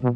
Hallo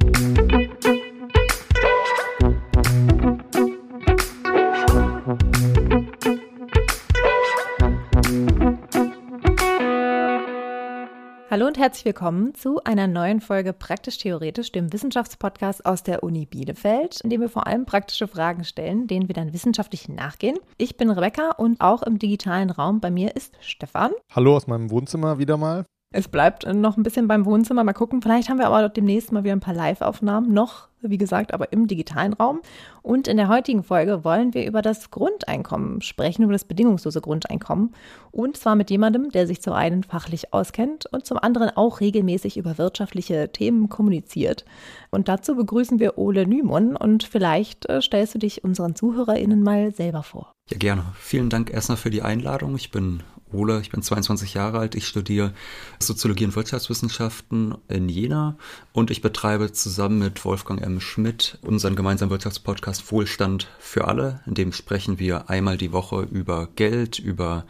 und herzlich willkommen zu einer neuen Folge Praktisch Theoretisch, dem Wissenschaftspodcast aus der Uni Bielefeld, in dem wir vor allem praktische Fragen stellen, denen wir dann wissenschaftlich nachgehen. Ich bin Rebecca und auch im digitalen Raum bei mir ist Stefan. Hallo aus meinem Wohnzimmer wieder mal. Es bleibt noch ein bisschen beim Wohnzimmer. Mal gucken. Vielleicht haben wir aber demnächst mal wieder ein paar Live-Aufnahmen. Noch, wie gesagt, aber im digitalen Raum. Und in der heutigen Folge wollen wir über das Grundeinkommen sprechen, über das bedingungslose Grundeinkommen. Und zwar mit jemandem, der sich zum einen fachlich auskennt und zum anderen auch regelmäßig über wirtschaftliche Themen kommuniziert. Und dazu begrüßen wir Ole Nymon. Und vielleicht äh, stellst du dich unseren ZuhörerInnen mal selber vor. Ja, gerne. Vielen Dank erstmal für die Einladung. Ich bin Ole, ich bin 22 Jahre alt, ich studiere Soziologie und Wirtschaftswissenschaften in Jena und ich betreibe zusammen mit Wolfgang M. Schmidt unseren gemeinsamen Wirtschaftspodcast Wohlstand für alle, in dem sprechen wir einmal die Woche über Geld, über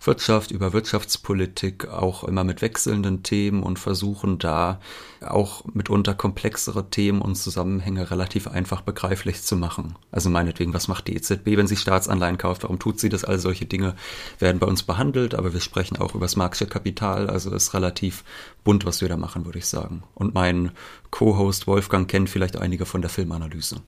Wirtschaft, über Wirtschaftspolitik, auch immer mit wechselnden Themen und versuchen da auch mitunter komplexere Themen und Zusammenhänge relativ einfach begreiflich zu machen. Also meinetwegen, was macht die EZB, wenn sie Staatsanleihen kauft? Warum tut sie das? All solche Dinge werden bei uns behandelt, aber wir sprechen auch über das Marxische Kapital, also ist relativ bunt, was wir da machen, würde ich sagen. Und mein Co-Host Wolfgang kennt vielleicht einige von der Filmanalyse.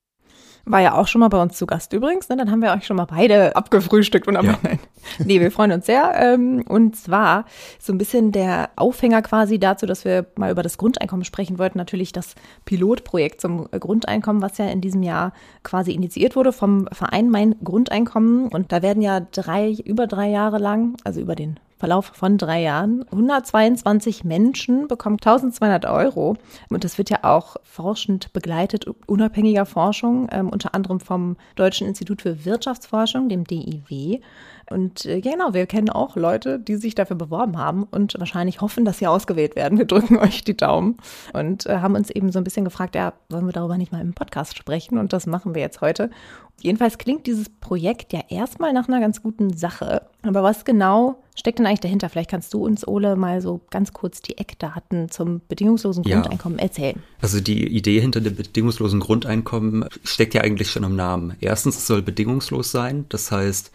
War ja auch schon mal bei uns zu Gast übrigens. Ne? Dann haben wir euch schon mal beide abgefrühstückt und am ja. Nein. Nee, wir freuen uns sehr. Ähm, und zwar so ein bisschen der Aufhänger quasi dazu, dass wir mal über das Grundeinkommen sprechen wollten. Natürlich das Pilotprojekt zum Grundeinkommen, was ja in diesem Jahr quasi initiiert wurde vom Verein Mein Grundeinkommen. Und da werden ja drei, über drei Jahre lang, also über den Verlauf von drei Jahren. 122 Menschen bekommen 1200 Euro. Und das wird ja auch forschend begleitet, unabhängiger Forschung, ähm, unter anderem vom Deutschen Institut für Wirtschaftsforschung, dem DIW. Und äh, genau, wir kennen auch Leute, die sich dafür beworben haben und wahrscheinlich hoffen, dass sie ausgewählt werden. Wir drücken euch die Daumen und äh, haben uns eben so ein bisschen gefragt, ja, wollen wir darüber nicht mal im Podcast sprechen? Und das machen wir jetzt heute. Jedenfalls klingt dieses Projekt ja erstmal nach einer ganz guten Sache. Aber was genau steckt denn eigentlich dahinter? Vielleicht kannst du uns, Ole, mal so ganz kurz die Eckdaten zum bedingungslosen Grundeinkommen ja. erzählen. Also die Idee hinter dem bedingungslosen Grundeinkommen steckt ja eigentlich schon im Namen. Erstens, es soll bedingungslos sein. Das heißt,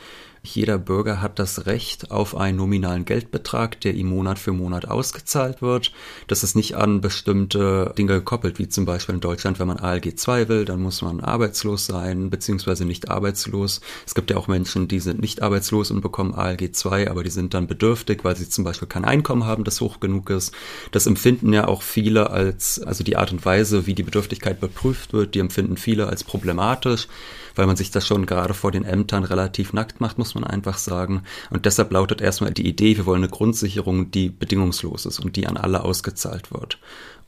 jeder Bürger hat das Recht auf einen nominalen Geldbetrag, der ihm Monat für Monat ausgezahlt wird. Das ist nicht an bestimmte Dinge gekoppelt, wie zum Beispiel in Deutschland, wenn man ALG 2 will, dann muss man arbeitslos sein, beziehungsweise nicht arbeitslos. Es gibt ja auch Menschen, die sind nicht arbeitslos und bekommen ALG 2, aber die sind dann bedürftig, weil sie zum Beispiel kein Einkommen haben, das hoch genug ist. Das empfinden ja auch viele als, also die Art und Weise, wie die Bedürftigkeit überprüft wird, die empfinden viele als problematisch weil man sich das schon gerade vor den Ämtern relativ nackt macht, muss man einfach sagen. Und deshalb lautet erstmal die Idee, wir wollen eine Grundsicherung, die bedingungslos ist und die an alle ausgezahlt wird.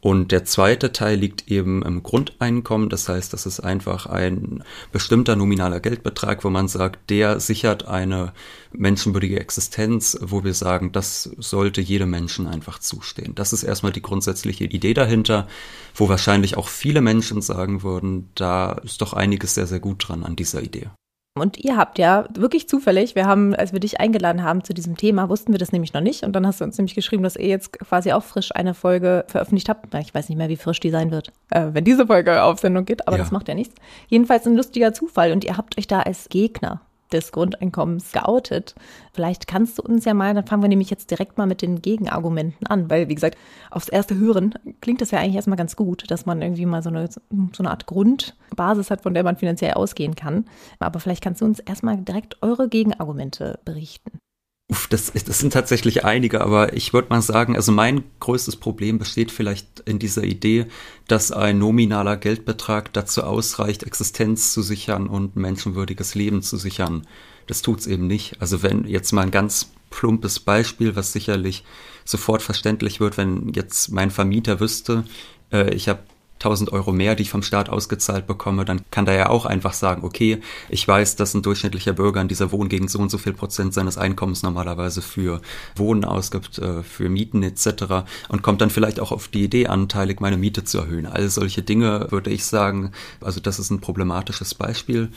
Und der zweite Teil liegt eben im Grundeinkommen. Das heißt, das ist einfach ein bestimmter nominaler Geldbetrag, wo man sagt, der sichert eine menschenwürdige Existenz, wo wir sagen, das sollte jedem Menschen einfach zustehen. Das ist erstmal die grundsätzliche Idee dahinter, wo wahrscheinlich auch viele Menschen sagen würden, da ist doch einiges sehr, sehr gut dran an dieser Idee. Und ihr habt ja wirklich zufällig, wir haben, als wir dich eingeladen haben zu diesem Thema, wussten wir das nämlich noch nicht. Und dann hast du uns nämlich geschrieben, dass ihr jetzt quasi auch frisch eine Folge veröffentlicht habt. Ich weiß nicht mehr, wie frisch die sein wird, äh, wenn diese Folge auf Sendung geht, aber ja. das macht ja nichts. Jedenfalls ein lustiger Zufall. Und ihr habt euch da als Gegner des Grundeinkommens geoutet. Vielleicht kannst du uns ja mal, dann fangen wir nämlich jetzt direkt mal mit den Gegenargumenten an, weil wie gesagt, aufs erste Hören klingt das ja eigentlich erstmal ganz gut, dass man irgendwie mal so eine, so eine Art Grundbasis hat, von der man finanziell ausgehen kann. Aber vielleicht kannst du uns erstmal direkt eure Gegenargumente berichten. Uff, das, das sind tatsächlich einige, aber ich würde mal sagen, also mein größtes Problem besteht vielleicht in dieser Idee, dass ein nominaler Geldbetrag dazu ausreicht, Existenz zu sichern und menschenwürdiges Leben zu sichern. Das tut's eben nicht. Also wenn jetzt mal ein ganz plumpes Beispiel, was sicherlich sofort verständlich wird, wenn jetzt mein Vermieter wüsste, äh, ich habe 1000 Euro mehr, die ich vom Staat ausgezahlt bekomme, dann kann der ja auch einfach sagen, okay, ich weiß, dass ein durchschnittlicher Bürger in dieser Wohngegend so und so viel Prozent seines Einkommens normalerweise für Wohnen ausgibt, äh, für Mieten etc. und kommt dann vielleicht auch auf die Idee, anteilig meine Miete zu erhöhen. All solche Dinge würde ich sagen, also das ist ein problematisches Beispiel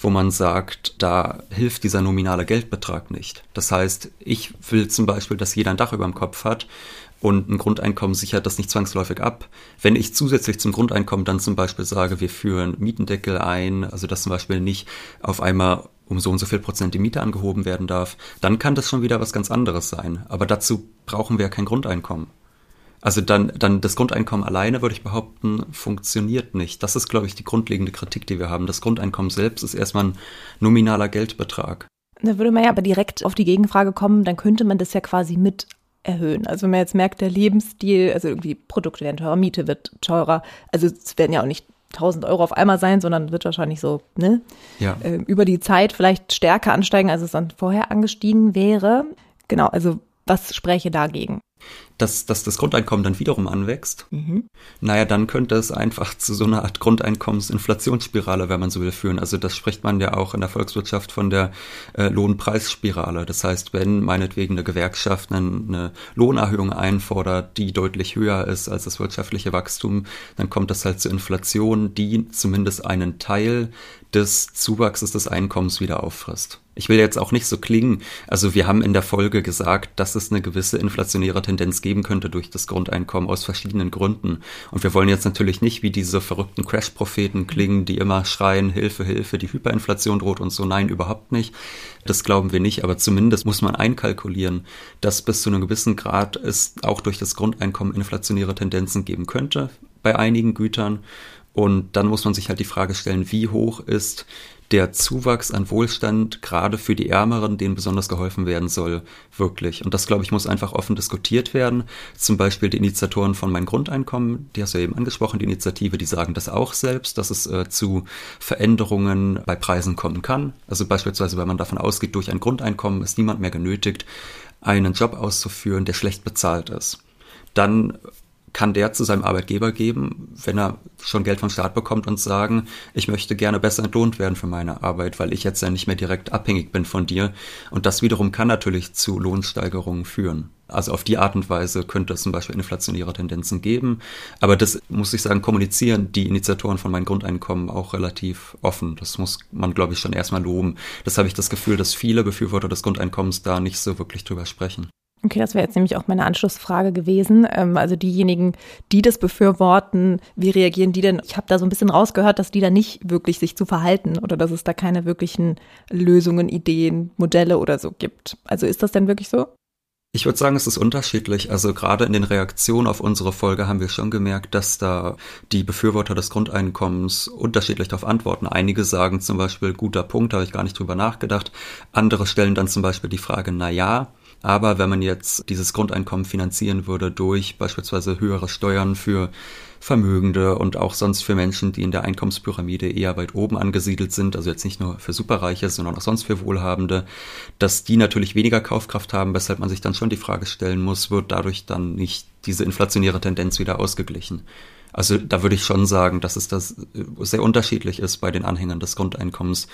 wo man sagt, da hilft dieser nominale Geldbetrag nicht. Das heißt, ich will zum Beispiel, dass jeder ein Dach über dem Kopf hat Und ein Grundeinkommen sichert das nicht zwangsläufig ab. Wenn ich zusätzlich zum Grundeinkommen dann zum Beispiel sage, wir führen Mietendeckel ein, also dass zum Beispiel nicht auf einmal um so und so viel Prozent die Miete angehoben werden darf, dann kann das schon wieder was ganz anderes sein. Aber dazu brauchen wir kein Grundeinkommen. Also dann, dann das Grundeinkommen alleine, würde ich behaupten, funktioniert nicht. Das ist, glaube ich, die grundlegende Kritik, die wir haben. Das Grundeinkommen selbst ist erstmal ein nominaler Geldbetrag. Da würde man ja aber direkt auf die Gegenfrage kommen, dann könnte man das ja quasi mit erhöhen. Also wenn man jetzt merkt, der Lebensstil, also irgendwie Produkte werden teurer, Miete wird teurer, also es werden ja auch nicht 1000 Euro auf einmal sein, sondern wird wahrscheinlich so ne, ja. äh, über die Zeit vielleicht stärker ansteigen, als es dann vorher angestiegen wäre. Genau, also was spräche dagegen? Dass, dass das Grundeinkommen dann wiederum anwächst, mhm. naja, dann könnte es einfach zu so einer Art Grundeinkommensinflationsspirale, wenn man so will, führen. Also das spricht man ja auch in der Volkswirtschaft von der äh, Lohnpreisspirale. Das heißt, wenn meinetwegen eine Gewerkschaft eine, eine Lohnerhöhung einfordert, die deutlich höher ist als das wirtschaftliche Wachstum, dann kommt das halt zur Inflation, die zumindest einen Teil des Zuwachses des Einkommens wieder auffrisst. Ich will jetzt auch nicht so klingen, also wir haben in der Folge gesagt, dass es eine gewisse inflationäre Tendenz geben könnte durch das Grundeinkommen aus verschiedenen Gründen. Und wir wollen jetzt natürlich nicht wie diese verrückten Crash-Propheten klingen, die immer schreien, Hilfe, Hilfe, die Hyperinflation droht und so. Nein, überhaupt nicht. Das glauben wir nicht, aber zumindest muss man einkalkulieren, dass bis zu einem gewissen Grad es auch durch das Grundeinkommen inflationäre Tendenzen geben könnte bei einigen Gütern. Und dann muss man sich halt die Frage stellen, wie hoch ist der Zuwachs an Wohlstand gerade für die Ärmeren, denen besonders geholfen werden soll, wirklich. Und das, glaube ich, muss einfach offen diskutiert werden. Zum Beispiel die Initiatoren von Mein Grundeinkommen, die hast du ja eben angesprochen, die Initiative, die sagen das auch selbst, dass es äh, zu Veränderungen bei Preisen kommen kann. Also beispielsweise, wenn man davon ausgeht, durch ein Grundeinkommen ist niemand mehr genötigt, einen Job auszuführen, der schlecht bezahlt ist. Dann kann der zu seinem Arbeitgeber geben, wenn er schon Geld vom Staat bekommt und sagen, ich möchte gerne besser entlohnt werden für meine Arbeit, weil ich jetzt ja nicht mehr direkt abhängig bin von dir. Und das wiederum kann natürlich zu Lohnsteigerungen führen. Also auf die Art und Weise könnte es zum Beispiel inflationäre Tendenzen geben. Aber das muss ich sagen, kommunizieren die Initiatoren von meinem Grundeinkommen auch relativ offen. Das muss man, glaube ich, schon erstmal loben. Das habe ich das Gefühl, dass viele Befürworter des Grundeinkommens da nicht so wirklich drüber sprechen. Okay, das wäre jetzt nämlich auch meine Anschlussfrage gewesen. Ähm, also diejenigen, die das befürworten, wie reagieren die denn? Ich habe da so ein bisschen rausgehört, dass die da nicht wirklich sich zu verhalten oder dass es da keine wirklichen Lösungen, Ideen, Modelle oder so gibt. Also ist das denn wirklich so? Ich würde sagen, es ist unterschiedlich. Also gerade in den Reaktionen auf unsere Folge haben wir schon gemerkt, dass da die Befürworter des Grundeinkommens unterschiedlich darauf antworten. Einige sagen zum Beispiel, guter Punkt, habe ich gar nicht drüber nachgedacht. Andere stellen dann zum Beispiel die Frage, na ja, aber wenn man jetzt dieses Grundeinkommen finanzieren würde durch beispielsweise höhere Steuern für Vermögende und auch sonst für Menschen, die in der Einkommenspyramide eher weit oben angesiedelt sind, also jetzt nicht nur für Superreiche, sondern auch sonst für Wohlhabende, dass die natürlich weniger Kaufkraft haben, weshalb man sich dann schon die Frage stellen muss, wird dadurch dann nicht diese inflationäre Tendenz wieder ausgeglichen. Also da würde ich schon sagen, dass es das äh, sehr unterschiedlich ist bei den Anhängern des Grundeinkommens,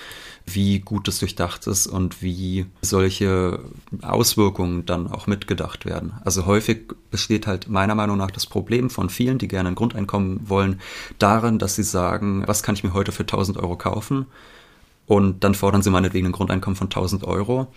wie gut es durchdacht ist und wie solche Auswirkungen dann auch mitgedacht werden. Also häufig besteht halt meiner Meinung nach das Problem von vielen, die gerne ein Grundeinkommen wollen, darin, dass sie sagen, was kann ich mir heute für 1000 Euro kaufen? Und dann fordern sie meinetwegen ein Grundeinkommen von 1000 Euro.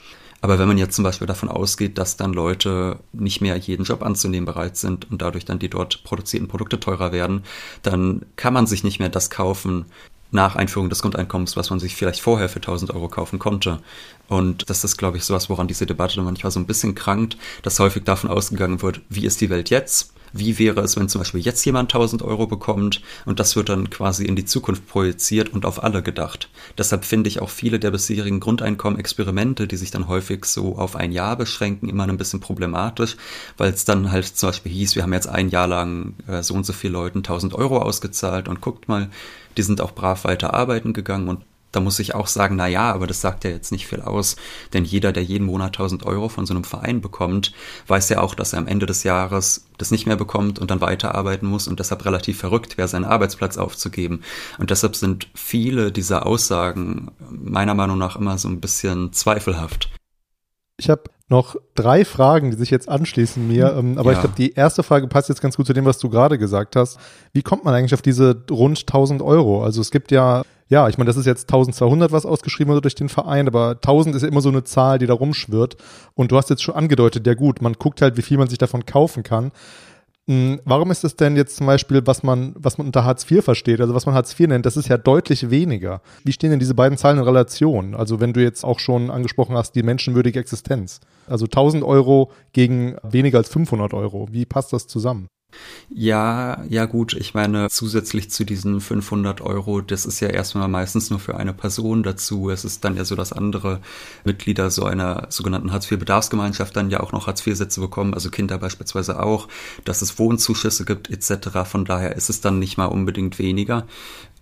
Aber wenn man jetzt zum Beispiel davon ausgeht, dass dann Leute nicht mehr jeden Job anzunehmen bereit sind und dadurch dann die dort produzierten Produkte teurer werden, dann kann man sich nicht mehr das kaufen nach Einführung des Grundeinkommens, was man sich vielleicht vorher für 1000 Euro kaufen konnte. Und das ist, glaube ich, sowas, woran diese Debatte manchmal so ein bisschen krankt, dass häufig davon ausgegangen wird, wie ist die Welt jetzt? Wie wäre es, wenn zum Beispiel jetzt jemand 1000 Euro bekommt und das wird dann quasi in die Zukunft projiziert und auf alle gedacht. Deshalb finde ich auch viele der bisherigen Grundeinkommen-Experimente, die sich dann häufig so auf ein Jahr beschränken, immer ein bisschen problematisch, weil es dann halt zum Beispiel hieß, wir haben jetzt ein Jahr lang äh, so und so viele Leuten 1000 Euro ausgezahlt und guckt mal, die sind auch brav weiter arbeiten gegangen und da muss ich auch sagen, na ja, aber das sagt ja jetzt nicht viel aus, denn jeder, der jeden Monat 1000 Euro von so einem Verein bekommt, weiß ja auch, dass er am Ende des Jahres das nicht mehr bekommt und dann weiterarbeiten muss und deshalb relativ verrückt wäre, seinen Arbeitsplatz aufzugeben. Und deshalb sind viele dieser Aussagen meiner Meinung nach immer so ein bisschen zweifelhaft. Ich habe noch drei Fragen, die sich jetzt anschließen mir. Ähm, aber ja. ich glaube, die erste Frage passt jetzt ganz gut zu dem, was du gerade gesagt hast. Wie kommt man eigentlich auf diese rund 1000 Euro? Also es gibt ja ja, ich meine, das ist jetzt 1200, was ausgeschrieben wurde durch den Verein, aber 1000 ist ja immer so eine Zahl, die da rumschwirrt. Und du hast jetzt schon angedeutet, ja gut, man guckt halt, wie viel man sich davon kaufen kann. Hm, warum ist es denn jetzt zum Beispiel, was man, was man unter Hartz IV versteht, also was man Hartz IV nennt, das ist ja deutlich weniger. Wie stehen denn diese beiden Zahlen in Relation? Also wenn du jetzt auch schon angesprochen hast, die menschenwürdige Existenz. Also 1000 Euro gegen weniger als 500 Euro. Wie passt das zusammen? Ja, ja gut, ich meine, zusätzlich zu diesen 500 Euro, das ist ja erstmal meistens nur für eine Person dazu. Es ist dann ja so, dass andere Mitglieder so einer sogenannten Hartz-IV-Bedarfsgemeinschaft dann ja auch noch Hartz-IV-Sätze bekommen, also Kinder beispielsweise auch, dass es Wohnzuschüsse gibt etc. Von daher ist es dann nicht mal unbedingt weniger.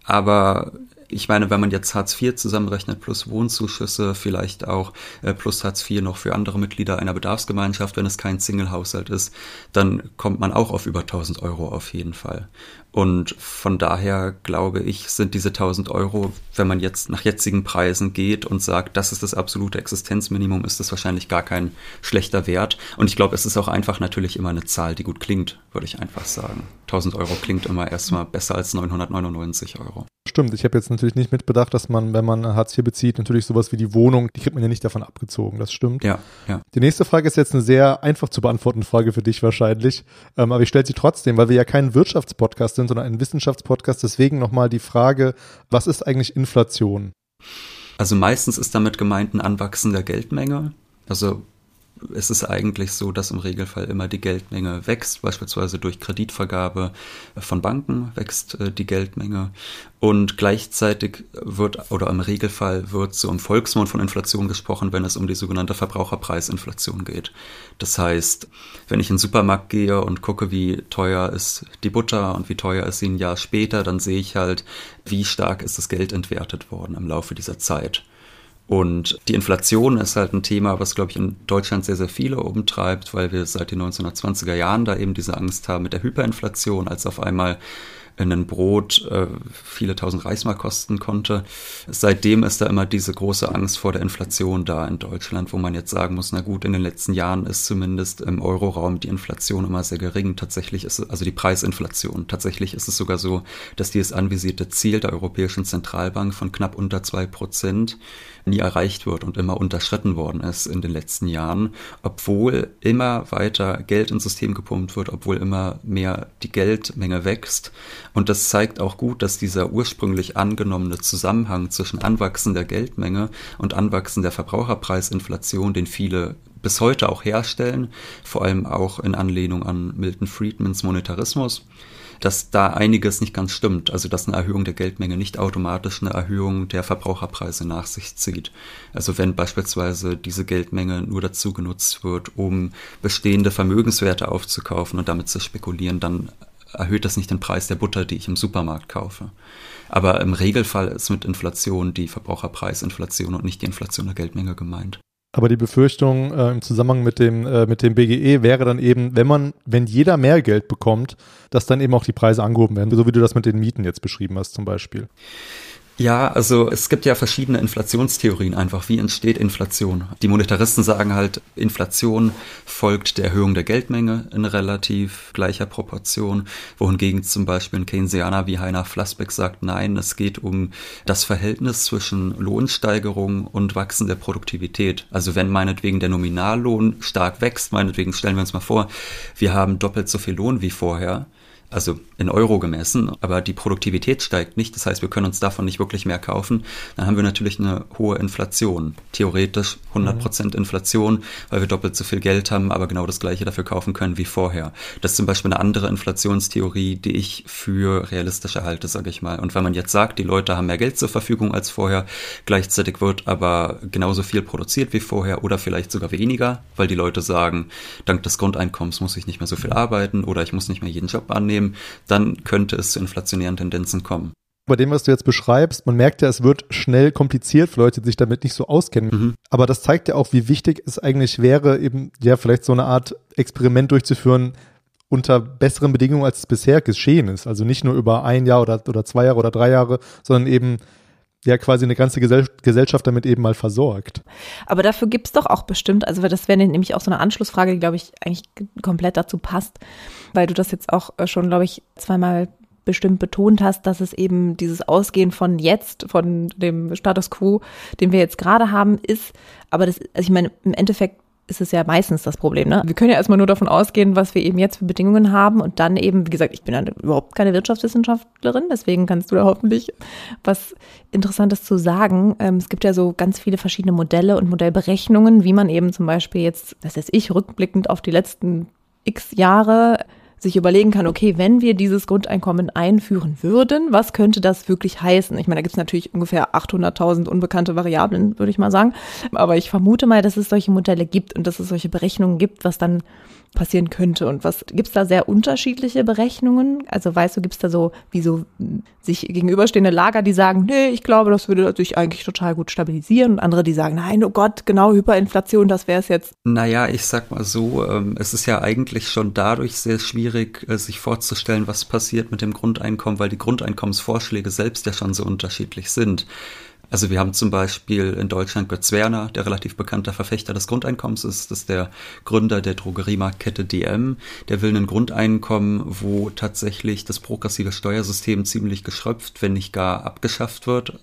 Aber ich meine, wenn man jetzt Hartz IV zusammenrechnet plus Wohnzuschüsse, vielleicht auch äh, plus Hartz IV noch für andere Mitglieder einer Bedarfsgemeinschaft, wenn es kein Single-Haushalt ist, dann kommt man auch auf über 1000 Euro auf jeden Fall. Und von daher glaube ich, sind diese 1000 Euro, wenn man jetzt nach jetzigen Preisen geht und sagt, das ist das absolute Existenzminimum, ist das wahrscheinlich gar kein schlechter Wert. Und ich glaube, es ist auch einfach natürlich immer eine Zahl, die gut klingt, würde ich einfach sagen. 1000 Euro klingt immer erstmal besser als 999 Euro. Stimmt, ich habe jetzt natürlich nicht mitbedacht, dass man, wenn man Hartz IV bezieht, natürlich sowas wie die Wohnung, die kriegt man ja nicht davon abgezogen. Das stimmt. Ja, ja. Die nächste Frage ist jetzt eine sehr einfach zu beantwortende Frage für dich wahrscheinlich. Ähm, aber ich stelle sie trotzdem, weil wir ja kein Wirtschaftspodcast sind, sondern ein Wissenschaftspodcast. Deswegen nochmal die Frage, was ist eigentlich Inflation? Also meistens ist damit gemeint ein Anwachsen der Geldmenge. Also ist es eigentlich so, dass im Regelfall immer die Geldmenge wächst, beispielsweise durch Kreditvergabe von Banken wächst äh, die Geldmenge und gleichzeitig wird oder im Regelfall wird so im Volksmund von Inflation gesprochen, wenn es um die sogenannte Verbraucherpreisinflation geht. Das heißt, wenn ich in den Supermarkt gehe und gucke, wie teuer ist die Butter und wie teuer ist sie ein Jahr später, dann sehe ich halt, wie stark ist das Geld entwertet worden im Laufe dieser Zeit. Und die Inflation ist halt ein Thema, was, glaube ich, in Deutschland sehr, sehr viele umtreibt, weil wir seit den 1920er Jahren da eben diese Angst haben mit der Hyperinflation, als auf einmal ein Brot äh, viele tausend Reichsmark kosten konnte. Seitdem ist da immer diese große Angst vor der Inflation da in Deutschland, wo man jetzt sagen muss, na gut, in den letzten Jahren ist zumindest im Euroraum die Inflation immer sehr gering. Tatsächlich ist es, also die Preisinflation. Tatsächlich ist es sogar so, dass dieses anvisierte Ziel der Europäischen Zentralbank von knapp unter zwei Prozent nie erreicht wird und immer unterschritten worden ist in den letzten Jahren, obwohl immer weiter Geld ins System gepumpt wird, obwohl immer mehr die Geldmenge wächst und das zeigt auch gut, dass dieser ursprünglich angenommene Zusammenhang zwischen Anwachsen der Geldmenge und Anwachsen der Verbraucherpreisinflation, den viele bis heute auch herstellen, vor allem auch in Anlehnung an Milton Friedmans Monetarismus, dass da einiges nicht ganz stimmt. Also dass eine Erhöhung der Geldmenge nicht automatisch eine Erhöhung der Verbraucherpreise nach sich zieht. Also wenn beispielsweise diese Geldmenge nur dazu genutzt wird, um bestehende Vermögenswerte aufzukaufen und damit zu spekulieren, dann erhöht das nicht den Preis der Butter, die ich im Supermarkt kaufe. Aber im Regelfall ist mit Inflation die Verbraucherpreisinflation und nicht die Inflation der Geldmenge gemeint. Aber die Befürchtung äh, im Zusammenhang mit dem, äh, mit dem BGE wäre dann eben, wenn man, wenn jeder mehr Geld bekommt, dass dann eben auch die Preise angehoben werden, so wie du das mit den Mieten jetzt beschrieben hast zum Beispiel. Ja, also es gibt ja verschiedene Inflationstheorien einfach. Wie entsteht Inflation? Die Monetaristen sagen halt, Inflation folgt der Erhöhung der Geldmenge in relativ gleicher Proportion, wohingegen zum Beispiel ein Keynesianer wie Heiner Flassbeck sagt, nein, es geht um das Verhältnis zwischen Lohnsteigerung und Wachsen der Produktivität. Also wenn meinetwegen der Nominallohn stark wächst, meinetwegen stellen wir uns mal vor, wir haben doppelt so viel Lohn wie vorher, also in Euro gemessen, aber die Produktivität steigt nicht. Das heißt, wir können uns davon nicht wirklich mehr kaufen. Dann haben wir natürlich eine hohe Inflation. Theoretisch 100 Prozent Inflation, weil wir doppelt so viel Geld haben, aber genau das Gleiche dafür kaufen können wie vorher. Das ist zum Beispiel eine andere Inflationstheorie, die ich für realistisch halte, sage ich mal. Und wenn man jetzt sagt, die Leute haben mehr Geld zur Verfügung als vorher, gleichzeitig wird aber genauso viel produziert wie vorher oder vielleicht sogar weniger, weil die Leute sagen, dank des Grundeinkommens muss ich nicht mehr so viel arbeiten oder ich muss nicht mehr jeden Job annehmen nehmen, dann könnte es zu inflationären Tendenzen kommen. Bei dem, was du jetzt beschreibst, man merkt ja, es wird schnell kompliziert für Leute, die sich damit nicht so auskennen. Mhm. Aber das zeigt ja auch, wie wichtig es eigentlich wäre, eben ja vielleicht so eine Art Experiment durchzuführen, unter besseren Bedingungen, als es bisher geschehen ist. Also nicht nur über ein Jahr oder, oder zwei Jahre oder drei Jahre, sondern eben ja quasi eine ganze Gesell Gesellschaft damit eben mal versorgt. Aber dafür gibt es doch auch bestimmt, also das wäre nämlich auch so eine Anschlussfrage, die, glaube ich, eigentlich komplett dazu passt weil du das jetzt auch äh, schon, glaube ich, zweimal bestimmt betont hast, dass es eben dieses Ausgehen von jetzt, von dem Status quo, den wir jetzt gerade haben, ist. Aber das, also ich meine, im Endeffekt ist es ja meistens das Problem. Ne? Wir können ja erstmal nur davon ausgehen, was wir eben jetzt für Bedingungen haben und dann eben, wie gesagt, ich bin ja überhaupt keine Wirtschaftswissenschaftlerin, deswegen kannst du da hoffentlich was Interessantes zu sagen. Ähm, es gibt ja so ganz viele verschiedene Modelle und Modellberechnungen, wie man eben zum Beispiel jetzt, das heißt ich, rückblickend auf die letzten x Jahre sich überlegen kann, okay, wenn wir dieses Grundeinkommen einführen würden, was könnte das wirklich heißen? Ich meine, da gibt es natürlich ungefähr 800.000 unbekannte Variablen, würde ich mal sagen. Aber ich vermute mal, dass es solche Modelle gibt und dass es solche Berechnungen gibt, was dann passieren könnte. Und was gibt's da sehr unterschiedliche Berechnungen? Also weißt du, gibt's da so wie so sich gegenüberstehende Lager, die sagen, nee, ich glaube, das würde sich eigentlich total gut stabilisieren und andere, die sagen, nein, oh Gott, genau, Hyperinflation, das wäre es jetzt. Naja, ich sag mal so, ähm, es ist ja eigentlich schon dadurch sehr schwierig, äh, sich vorzustellen, was passiert mit dem Grundeinkommen, weil die Grundeinkommensvorschläge selbst ja schon so unterschiedlich sind. Also wir haben zum Beispiel in Deutschland Götz Werner, der relativ bekannter Verfechter des Grundeinkommens ist. Das ist der Gründer der Drogeriemarktkette DM. Der will ein Grundeinkommen, wo tatsächlich das progressive Steuersystem ziemlich geschröpft, wenn nicht gar abgeschafft wird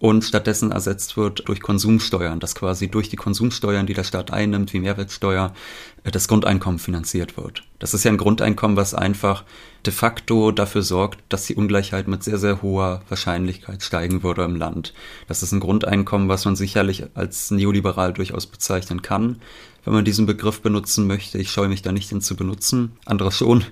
und stattdessen ersetzt wird durch Konsumsteuern, dass quasi durch die Konsumsteuern, die der Staat einnimmt, wie Mehrwertsteuer, äh, das Grundeinkommen finanziert wird. Das ist ja ein Grundeinkommen, was einfach de facto dafür sorgt, dass die Ungleichheit mit sehr, sehr hoher Wahrscheinlichkeit steigen würde im Land. Das ist ein Grundeinkommen, was man sicherlich als neoliberal durchaus bezeichnen kann, wenn man diesen Begriff benutzen möchte. Ich scheue mich da nicht, ihn zu benutzen, andere schon.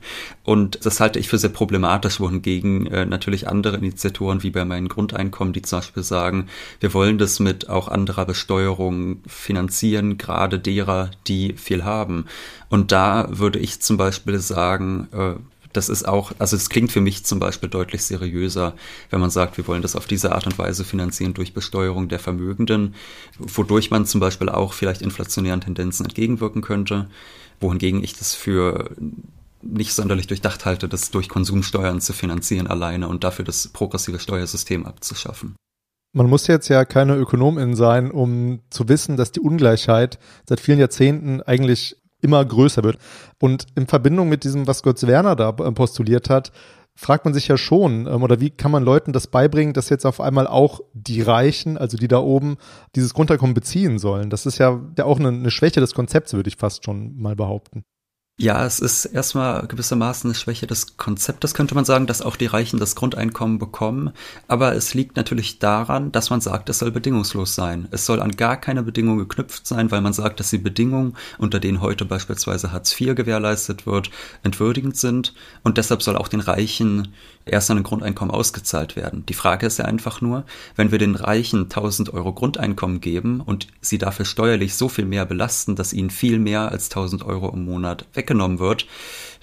Und das halte ich für sehr problematisch, wohingegen äh, natürlich andere Initiatoren wie bei meinen Grundeinkommen, die zum Beispiel sagen, wir wollen das mit auch anderer Besteuerung finanzieren, gerade derer, die viel haben. Und da würde ich zum Beispiel sagen, äh, das ist auch, also es klingt für mich zum Beispiel deutlich seriöser, wenn man sagt, wir wollen das auf diese Art und Weise finanzieren durch Besteuerung der Vermögenden, wodurch man zum Beispiel auch vielleicht inflationären Tendenzen entgegenwirken könnte, wohingegen ich das für nicht sonderlich durchdacht halte, das durch Konsumsteuern zu finanzieren alleine und dafür das progressive Steuersystem abzuschaffen. Man muss jetzt ja keine Ökonomin sein, um zu wissen, dass die Ungleichheit seit vielen Jahrzehnten eigentlich immer größer wird. Und in Verbindung mit diesem, was Götz Werner da postuliert hat, fragt man sich ja schon, ähm, oder wie kann man Leuten das beibringen, dass jetzt auf einmal auch die Reichen, also die da oben, dieses Grundeinkommen beziehen sollen? Das ist ja, ja auch eine, eine Schwäche des Konzepts, würde ich fast schon mal behaupten. Ja, es ist erstmal gewissermaßen eine Schwäche des Konzeptes, könnte man sagen, dass auch die Reichen das Grundeinkommen bekommen. Aber es liegt natürlich daran, dass man sagt, es soll bedingungslos sein. Es soll an gar keine Bedingung geknüpft sein, weil man sagt, dass die Bedingungen, unter denen heute beispielsweise Hartz IV gewährleistet wird, entwürdigend sind. Und deshalb soll auch den Reichen erst an ein Grundeinkommen ausgezahlt werden. Die Frage ist ja einfach nur, wenn wir den Reichen 1000 Euro Grundeinkommen geben und sie dafür steuerlich so viel mehr belasten, dass ihnen viel mehr als 1000 Euro im Monat weggenommen wird,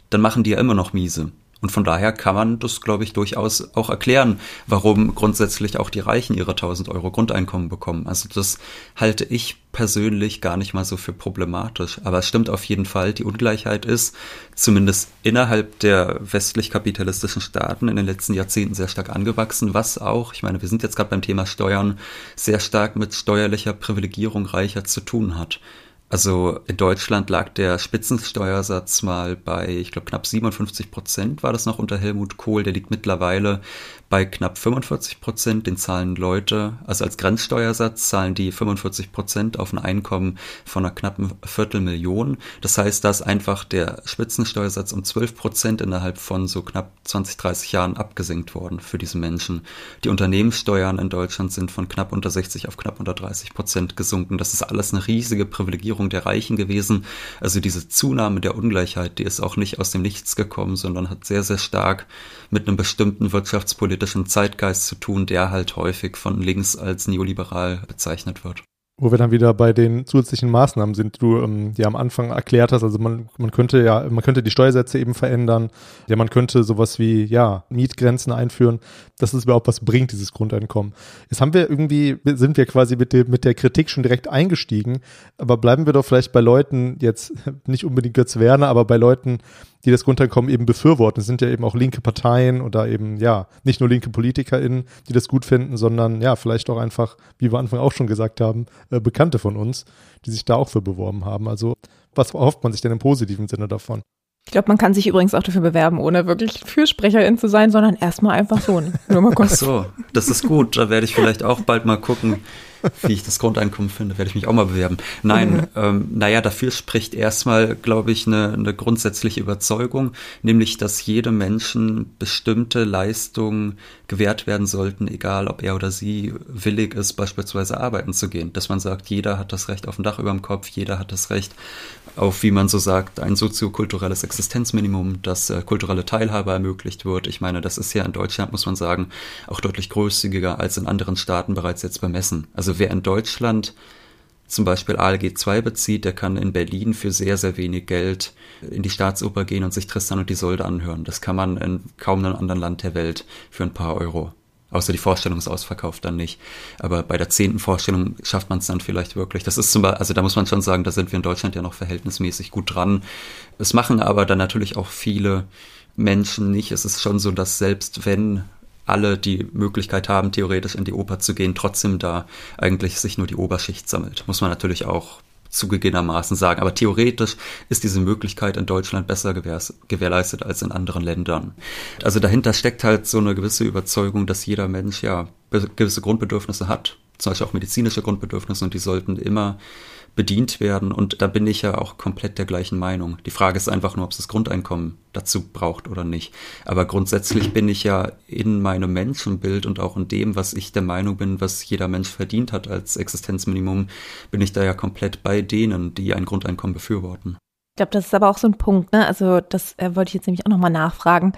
dann machen die ja immer noch miese. Und von daher kann man das, glaube ich, durchaus auch erklären, warum grundsätzlich auch die Reichen ihre 1000 Euro Grundeinkommen bekommen. Also das halte ich persönlich gar nicht mal so für problematisch. Aber es stimmt auf jeden Fall, die Ungleichheit ist zumindest innerhalb der westlich-kapitalistischen Staaten in den letzten Jahrzehnten sehr stark angewachsen, was auch, ich meine, wir sind jetzt gerade beim Thema Steuern, sehr stark mit steuerlicher Privilegierung reicher zu tun hat. Also in Deutschland lag der Spitzensteuersatz mal bei, ich glaube, knapp 57 Prozent war das noch unter Helmut Kohl. Der liegt mittlerweile bei knapp 45 Prozent. Den zahlen Leute, also als Grenzsteuersatz zahlen die 45 Prozent auf ein Einkommen von einer knappen Viertelmillion. Das heißt, da ist einfach der Spitzensteuersatz um 12 Prozent innerhalb von so knapp 20, 30 Jahren abgesenkt worden für diese Menschen. Die Unternehmenssteuern in Deutschland sind von knapp unter 60 auf knapp unter 30 Prozent gesunken. Das ist alles eine riesige Privilegierung der Reichen gewesen. Also diese Zunahme der Ungleichheit, die ist auch nicht aus dem Nichts gekommen, sondern hat sehr, sehr stark mit einem bestimmten wirtschaftspolitischen Zeitgeist zu tun, der halt häufig von links als neoliberal bezeichnet wird. Wo wir dann wieder bei den zusätzlichen Maßnahmen sind, die du ähm, ja am Anfang erklärt hast. Also man, man könnte ja, man könnte die Steuersätze eben verändern. Ja, man könnte sowas wie, ja, Mietgrenzen einführen, dass es überhaupt was bringt, dieses Grundeinkommen. Jetzt haben wir irgendwie, sind wir quasi mit, dem, mit der Kritik schon direkt eingestiegen. Aber bleiben wir doch vielleicht bei Leuten, jetzt nicht unbedingt Götz Werner, aber bei Leuten, die das Grundeinkommen eben befürworten. Es sind ja eben auch linke Parteien oder eben, ja, nicht nur linke PolitikerInnen, die das gut finden, sondern ja, vielleicht auch einfach, wie wir Anfang auch schon gesagt haben, äh, Bekannte von uns, die sich da auch für beworben haben. Also, was erhofft man sich denn im positiven Sinne davon? Ich glaube, man kann sich übrigens auch dafür bewerben, ohne wirklich Fürsprecherin zu sein, sondern erstmal einfach so. Nur mal kurz. Ach so, das ist gut. Da werde ich vielleicht auch bald mal gucken, wie ich das Grundeinkommen finde, werde ich mich auch mal bewerben. Nein, mhm. ähm, naja, dafür spricht erstmal, glaube ich, eine, eine grundsätzliche Überzeugung, nämlich, dass jedem Menschen bestimmte Leistungen gewährt werden sollten, egal ob er oder sie willig ist, beispielsweise arbeiten zu gehen. Dass man sagt, jeder hat das Recht auf ein Dach über dem Kopf, jeder hat das Recht auf, wie man so sagt, ein soziokulturelles Existenzminimum, dass äh, kulturelle Teilhabe ermöglicht wird. Ich meine, das ist ja in Deutschland, muss man sagen, auch deutlich großzügiger als in anderen Staaten bereits jetzt bemessen. Also wer in Deutschland zum Beispiel ALG 2 bezieht, der kann in Berlin für sehr, sehr wenig Geld in die Staatsoper gehen und sich Tristan und Isolde anhören. Das kann man in kaum einem anderen Land der Welt für ein paar Euro. Außer die Vorstellung ist ausverkauft dann nicht. Aber bei der zehnten Vorstellung schafft man es dann vielleicht wirklich. Das ist zum Beispiel, also da muss man schon sagen, da sind wir in Deutschland ja noch verhältnismäßig gut dran. Es machen aber dann natürlich auch viele Menschen nicht. Es ist schon so, dass selbst wenn alle die Möglichkeit haben, theoretisch in die Oper zu gehen, trotzdem da eigentlich sich nur die Oberschicht sammelt. Muss man natürlich auch zugegebenermaßen sagen. Aber theoretisch ist diese Möglichkeit in Deutschland besser gewährleistet als in anderen Ländern. Also dahinter steckt halt so eine gewisse Überzeugung, dass jeder Mensch ja gewisse Grundbedürfnisse hat, zum Beispiel auch medizinische Grundbedürfnisse und die sollten immer bedient werden. Und da bin ich ja auch komplett der gleichen Meinung. Die Frage ist einfach nur, ob es das Grundeinkommen dazu braucht oder nicht. Aber grundsätzlich bin ich ja in meinem Menschenbild und auch in dem, was ich der Meinung bin, was jeder Mensch verdient hat als Existenzminimum, bin ich da ja komplett bei denen, die ein Grundeinkommen befürworten. Ich glaube, das ist aber auch so ein Punkt, ne? Also das äh, wollte ich jetzt nämlich auch nochmal nachfragen.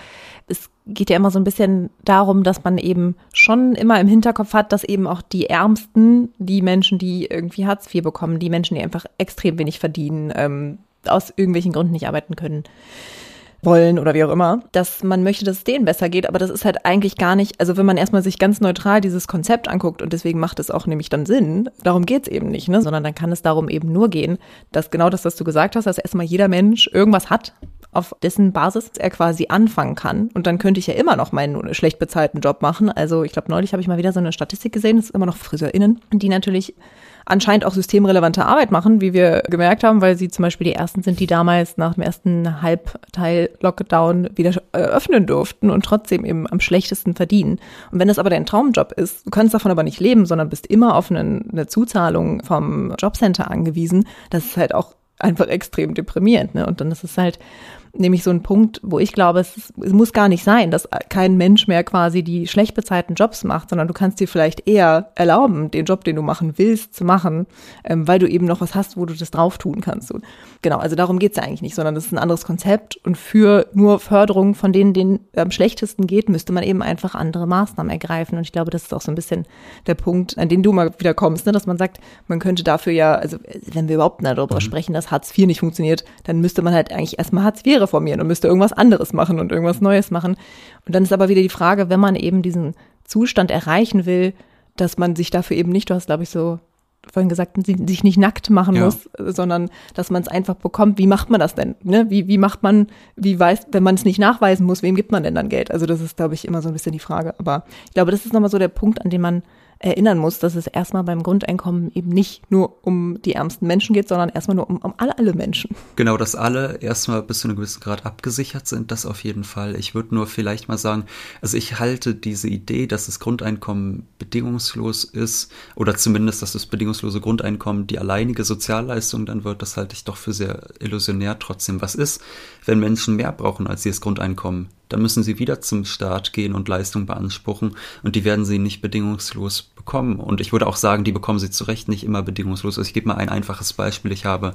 Es geht ja immer so ein bisschen darum, dass man eben schon immer im Hinterkopf hat, dass eben auch die Ärmsten, die Menschen, die irgendwie Hartz IV bekommen, die Menschen, die einfach extrem wenig verdienen, ähm, aus irgendwelchen Gründen nicht arbeiten können, wollen oder wie auch immer, dass man möchte, dass es denen besser geht, aber das ist halt eigentlich gar nicht, also wenn man erstmal sich ganz neutral dieses Konzept anguckt und deswegen macht es auch nämlich dann Sinn, darum geht's eben nicht, ne? sondern dann kann es darum eben nur gehen, dass genau das, was du gesagt hast, dass erstmal jeder Mensch irgendwas hat, auf dessen Basis er quasi anfangen kann. Und dann könnte ich ja immer noch meinen schlecht bezahlten Job machen. Also ich glaube, neulich habe ich mal wieder so eine Statistik gesehen, das ist immer noch FriseurInnen, die natürlich anscheinend auch systemrelevante Arbeit machen, wie wir gemerkt haben, weil sie zum Beispiel die ersten sind, die damals nach dem ersten Halbteil Lockdown wieder öffnen durften und trotzdem eben am schlechtesten verdienen. Und wenn das aber dein Traumjob ist, du kannst davon aber nicht leben, sondern bist immer auf eine, eine Zuzahlung vom Jobcenter angewiesen, das ist halt auch einfach extrem deprimierend. Ne? Und dann ist es halt nämlich so ein Punkt, wo ich glaube, es, es, muss gar nicht sein, dass kein Mensch mehr quasi die schlecht bezahlten Jobs macht, sondern du kannst dir vielleicht eher erlauben, den Job, den du machen willst, zu machen, ähm, weil du eben noch was hast, wo du das drauf tun kannst. Und genau, also darum geht's ja eigentlich nicht, sondern das ist ein anderes Konzept und für nur Förderung von denen, denen am schlechtesten geht, müsste man eben einfach andere Maßnahmen ergreifen. Und ich glaube, das ist auch so ein bisschen der Punkt, an den du mal wieder kommst, ne? dass man sagt, man könnte dafür ja, also wenn wir überhaupt darüber mhm. sprechen, dass Hartz IV nicht funktioniert, dann müsste man halt eigentlich erstmal Hartz IV reformieren und müsste irgendwas anderes machen und irgendwas Neues machen. Und dann ist aber wieder die Frage, wenn man eben diesen Zustand erreichen will, dass man sich dafür eben nicht, du hast glaube ich so vorhin gesagt, sich nicht nackt machen ja. muss, sondern dass man es einfach bekommt. Wie macht man das denn? Ne? Wie, wie macht man, wie weiß, wenn man es nicht nachweisen muss, wem gibt man denn dann Geld? Also das ist, glaube ich, immer so ein bisschen die Frage. Aber ich glaube, das ist nochmal so der Punkt, an dem man erinnern muss, dass es erstmal beim Grundeinkommen eben nicht nur um die ärmsten Menschen geht, sondern erstmal nur um, um alle, alle Menschen. Genau, dass alle erstmal bis zu einem gewissen Grad abgesichert sind, das auf jeden Fall. Ich würde nur vielleicht mal sagen, also ich halte diese Idee, dass das Grundeinkommen bedingungslos ist oder zumindest, dass das bedingungslose Grundeinkommen die alleinige Sozialleistung dann wird, das halte ich doch für sehr illusionär trotzdem. Was ist, wenn Menschen mehr brauchen als dieses Grundeinkommen? dann müssen sie wieder zum Staat gehen und Leistung beanspruchen und die werden sie nicht bedingungslos bekommen. Und ich würde auch sagen, die bekommen sie zu Recht nicht immer bedingungslos. Also ich gebe mal ein einfaches Beispiel. Ich habe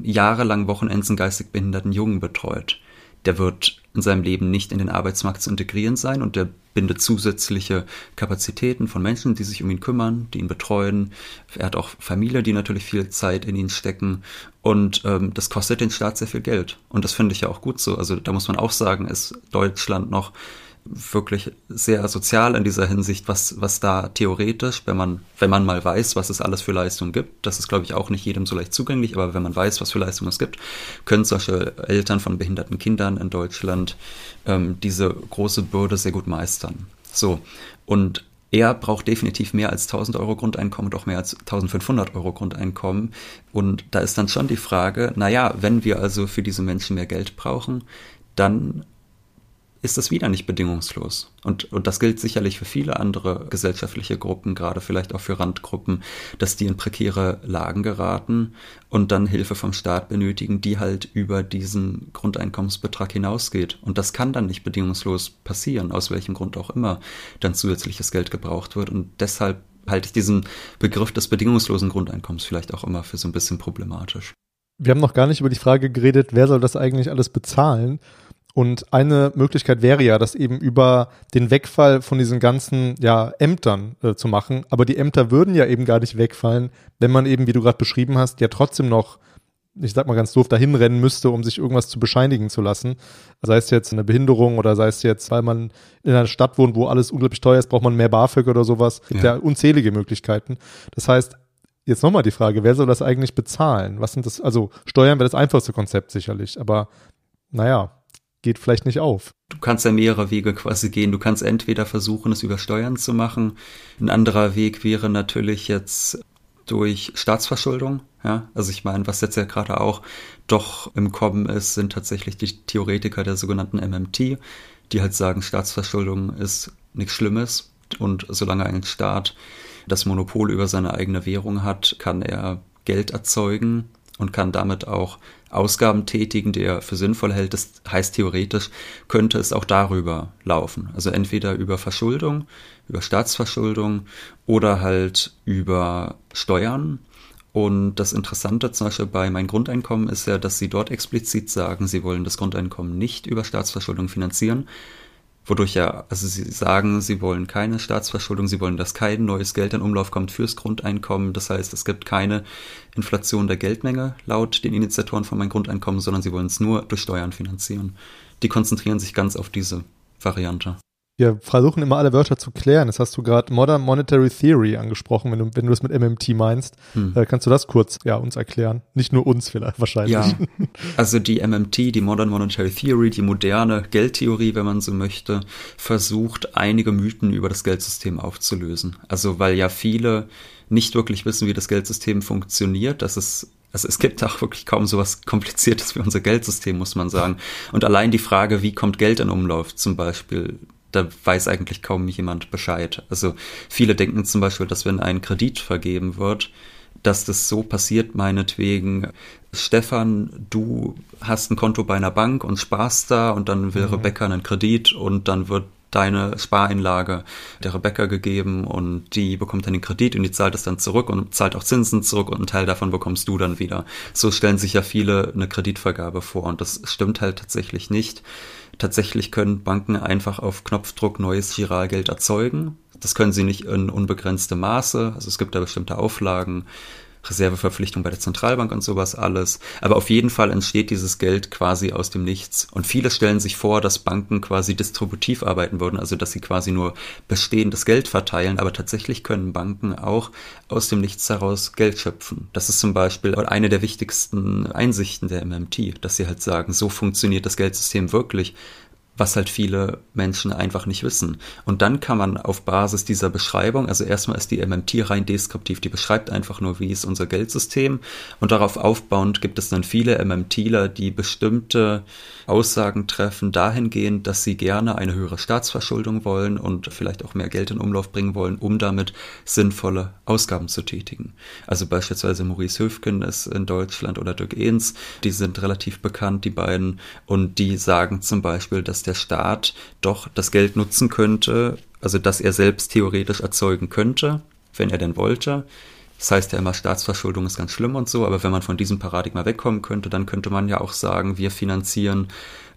jahrelang Wochenenden geistig behinderten Jungen betreut. Der wird in seinem Leben nicht in den Arbeitsmarkt zu integrieren sein und der bindet zusätzliche Kapazitäten von Menschen, die sich um ihn kümmern, die ihn betreuen. Er hat auch Familie, die natürlich viel Zeit in ihn stecken und ähm, das kostet den Staat sehr viel Geld und das finde ich ja auch gut so. Also da muss man auch sagen, ist Deutschland noch wirklich sehr sozial in dieser Hinsicht, was, was da theoretisch, wenn man, wenn man mal weiß, was es alles für Leistungen gibt, das ist, glaube ich, auch nicht jedem so leicht zugänglich, aber wenn man weiß, was für Leistungen es gibt, können solche Eltern von behinderten Kindern in Deutschland ähm, diese große Bürde sehr gut meistern. So, und er braucht definitiv mehr als 1000 Euro Grundeinkommen und auch mehr als 1500 Euro Grundeinkommen. Und da ist dann schon die Frage, naja, wenn wir also für diese Menschen mehr Geld brauchen, dann ist das wieder nicht bedingungslos. Und, und das gilt sicherlich für viele andere gesellschaftliche Gruppen, gerade vielleicht auch für Randgruppen, dass die in prekäre Lagen geraten und dann Hilfe vom Staat benötigen, die halt über diesen Grundeinkommensbetrag hinausgeht. Und das kann dann nicht bedingungslos passieren, aus welchem Grund auch immer dann zusätzliches Geld gebraucht wird. Und deshalb halte ich diesen Begriff des bedingungslosen Grundeinkommens vielleicht auch immer für so ein bisschen problematisch. Wir haben noch gar nicht über die Frage geredet, wer soll das eigentlich alles bezahlen? Und eine Möglichkeit wäre ja, das eben über den Wegfall von diesen ganzen ja, Ämtern äh, zu machen. Aber die Ämter würden ja eben gar nicht wegfallen, wenn man eben, wie du gerade beschrieben hast, ja trotzdem noch, ich sag mal ganz doof, dahin rennen müsste, um sich irgendwas zu bescheinigen zu lassen. Sei es jetzt eine Behinderung oder sei es jetzt, weil man in einer Stadt wohnt, wo alles unglaublich teuer ist, braucht man mehr BAföG oder sowas. Es gibt ja. ja unzählige Möglichkeiten. Das heißt, jetzt nochmal die Frage, wer soll das eigentlich bezahlen? Was sind das, also Steuern wäre das einfachste Konzept sicherlich, aber naja, geht vielleicht nicht auf. Du kannst ja mehrere Wege quasi gehen. Du kannst entweder versuchen, es über Steuern zu machen. Ein anderer Weg wäre natürlich jetzt durch Staatsverschuldung. Ja, also ich meine, was jetzt ja gerade auch doch im Kommen ist, sind tatsächlich die Theoretiker der sogenannten MMT, die halt sagen, Staatsverschuldung ist nichts Schlimmes und solange ein Staat das Monopol über seine eigene Währung hat, kann er Geld erzeugen und kann damit auch Ausgaben tätigen, die er für sinnvoll hält. Das heißt, theoretisch könnte es auch darüber laufen. Also entweder über Verschuldung, über Staatsverschuldung oder halt über Steuern. Und das Interessante zum Beispiel bei Mein Grundeinkommen ist ja, dass sie dort explizit sagen, sie wollen das Grundeinkommen nicht über Staatsverschuldung finanzieren, wodurch ja, also sie sagen, sie wollen keine Staatsverschuldung, sie wollen, dass kein neues Geld in Umlauf kommt fürs Grundeinkommen. Das heißt, es gibt keine Inflation der Geldmenge laut den Initiatoren von mein Grundeinkommen, sondern sie wollen es nur durch Steuern finanzieren. Die konzentrieren sich ganz auf diese Variante. Wir versuchen immer alle Wörter zu klären. Das hast du gerade Modern Monetary Theory angesprochen, wenn du, wenn du das mit MMT meinst. Hm. Äh, kannst du das kurz ja, uns erklären? Nicht nur uns vielleicht wahrscheinlich. Ja, also die MMT, die Modern Monetary Theory, die moderne Geldtheorie, wenn man so möchte, versucht einige Mythen über das Geldsystem aufzulösen. Also weil ja viele nicht wirklich wissen, wie das Geldsystem funktioniert. Das ist also es gibt auch wirklich kaum so was Kompliziertes wie unser Geldsystem, muss man sagen. Und allein die Frage, wie kommt Geld in Umlauf zum Beispiel, da weiß eigentlich kaum jemand Bescheid. Also viele denken zum Beispiel, dass wenn ein Kredit vergeben wird, dass das so passiert, meinetwegen, Stefan, du hast ein Konto bei einer Bank und sparst da und dann will mhm. Rebecca einen Kredit und dann wird deine Spareinlage der Rebecca gegeben und die bekommt dann den Kredit und die zahlt es dann zurück und zahlt auch Zinsen zurück und einen Teil davon bekommst du dann wieder. So stellen sich ja viele eine Kreditvergabe vor und das stimmt halt tatsächlich nicht. Tatsächlich können Banken einfach auf Knopfdruck neues Giralgeld erzeugen. Das können sie nicht in unbegrenztem Maße. Also es gibt da bestimmte Auflagen. Reserveverpflichtung bei der Zentralbank und sowas alles. Aber auf jeden Fall entsteht dieses Geld quasi aus dem Nichts. Und viele stellen sich vor, dass Banken quasi distributiv arbeiten würden, also dass sie quasi nur bestehendes Geld verteilen. Aber tatsächlich können Banken auch aus dem Nichts heraus Geld schöpfen. Das ist zum Beispiel eine der wichtigsten Einsichten der MMT, dass sie halt sagen, so funktioniert das Geldsystem wirklich was halt viele Menschen einfach nicht wissen. Und dann kann man auf Basis dieser Beschreibung, also erstmal ist die MMT rein deskriptiv, die beschreibt einfach nur, wie ist unser Geldsystem und darauf aufbauend gibt es dann viele MMTler, die bestimmte Aussagen treffen dahingehend, dass sie gerne eine höhere Staatsverschuldung wollen und vielleicht auch mehr Geld in Umlauf bringen wollen, um damit sinnvolle Ausgaben zu tätigen. Also beispielsweise Maurice Höfgen ist in Deutschland oder Dirk Ehns, die sind relativ bekannt, die beiden, und die sagen zum Beispiel, dass der Staat doch das Geld nutzen könnte, also dass er selbst theoretisch erzeugen könnte, wenn er denn wollte. Das heißt ja immer, Staatsverschuldung ist ganz schlimm und so, aber wenn man von diesem Paradigma wegkommen könnte, dann könnte man ja auch sagen, wir finanzieren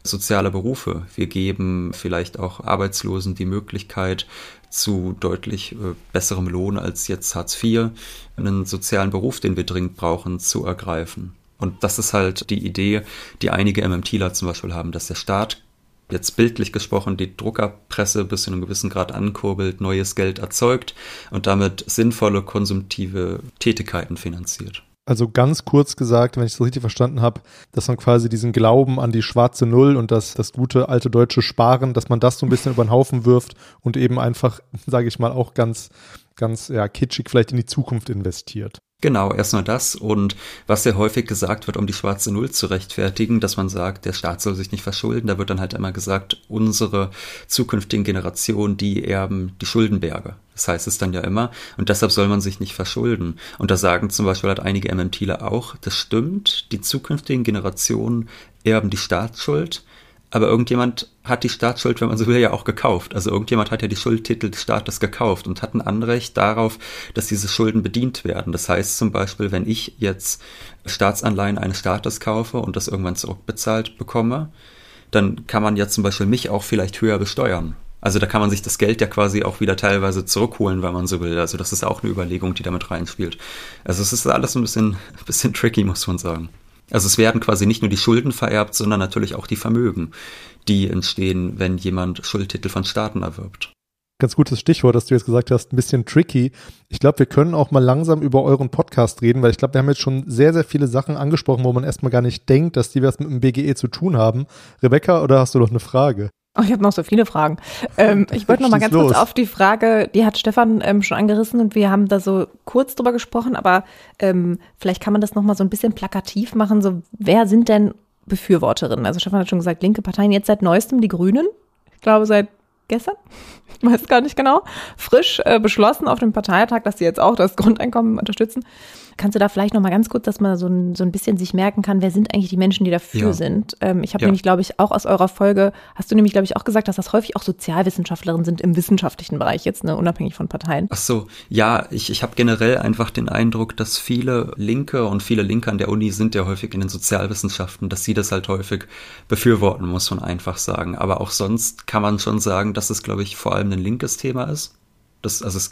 soziale Berufe. Wir geben vielleicht auch Arbeitslosen die Möglichkeit, zu deutlich äh, besserem Lohn als jetzt Hartz IV, einen sozialen Beruf, den wir dringend brauchen, zu ergreifen. Und das ist halt die Idee, die einige MMTler zum Beispiel haben, dass der Staat jetzt bildlich gesprochen die Druckerpresse bis zu einem gewissen Grad ankurbelt, neues Geld erzeugt und damit sinnvolle konsumtive Tätigkeiten finanziert. Also ganz kurz gesagt, wenn ich es richtig verstanden habe, dass man quasi diesen Glauben an die schwarze Null und das, das gute alte deutsche Sparen, dass man das so ein bisschen über den Haufen wirft und eben einfach, sage ich mal, auch ganz, ganz ja, kitschig vielleicht in die Zukunft investiert. Genau, erstmal das und was sehr häufig gesagt wird, um die schwarze Null zu rechtfertigen, dass man sagt, der Staat soll sich nicht verschulden, da wird dann halt immer gesagt, unsere zukünftigen Generationen, die erben die Schuldenberge. Das heißt es dann ja immer und deshalb soll man sich nicht verschulden. Und da sagen zum Beispiel halt einige MMTler auch, das stimmt, die zukünftigen Generationen erben die Staatsschuld, aber irgendjemand hat die Staatsschuld, wenn man so will, ja auch gekauft. Also irgendjemand hat ja die Schuldtitel des Staates gekauft und hat ein Anrecht darauf, dass diese Schulden bedient werden. Das heißt zum Beispiel, wenn ich jetzt Staatsanleihen eines Staates kaufe und das irgendwann zurückbezahlt bekomme, dann kann man ja zum Beispiel mich auch vielleicht höher besteuern. Also da kann man sich das Geld ja quasi auch wieder teilweise zurückholen, wenn man so will. Also das ist auch eine Überlegung, die damit reinspielt. Also es ist alles ein bisschen, ein bisschen tricky, muss man sagen. Also es werden quasi nicht nur die Schulden vererbt, sondern natürlich auch die Vermögen, die entstehen, wenn jemand Schuldtitel von Staaten erwirbt. Ganz gutes Stichwort, dass du jetzt gesagt hast, ein bisschen tricky. Ich glaube, wir können auch mal langsam über euren Podcast reden, weil ich glaube, wir haben jetzt schon sehr, sehr viele Sachen angesprochen, wo man erstmal gar nicht denkt, dass die was mit dem BGE zu tun haben. Rebecca, oder hast du noch eine Frage? Oh, ich habe noch so viele Fragen. Ähm, ich wollte noch mal ganz los. kurz auf die Frage, die hat Stefan ähm, schon angerissen und wir haben da so kurz drüber gesprochen, aber ähm, vielleicht kann man das noch mal so ein bisschen plakativ machen. So, wer sind denn Befürworterinnen? Also Stefan hat schon gesagt, linke Parteien, jetzt seit neuestem die Grünen. Ich glaube seit gestern, ich weiß gar nicht genau, frisch äh, beschlossen auf dem Parteitag, dass sie jetzt auch das Grundeinkommen unterstützen. Kannst du da vielleicht noch mal ganz kurz, dass man so ein, so ein bisschen sich merken kann, wer sind eigentlich die Menschen, die dafür ja. sind? Ähm, ich habe ja. nämlich, glaube ich, auch aus eurer Folge, hast du nämlich, glaube ich, auch gesagt, dass das häufig auch Sozialwissenschaftlerinnen sind im wissenschaftlichen Bereich jetzt, ne, unabhängig von Parteien. Ach so, ja, ich, ich habe generell einfach den Eindruck, dass viele Linke und viele Linke an der Uni sind ja häufig in den Sozialwissenschaften, dass sie das halt häufig befürworten, muss man einfach sagen. Aber auch sonst kann man schon sagen, dass es, glaube ich, vor allem ein linkes Thema ist. Das, also es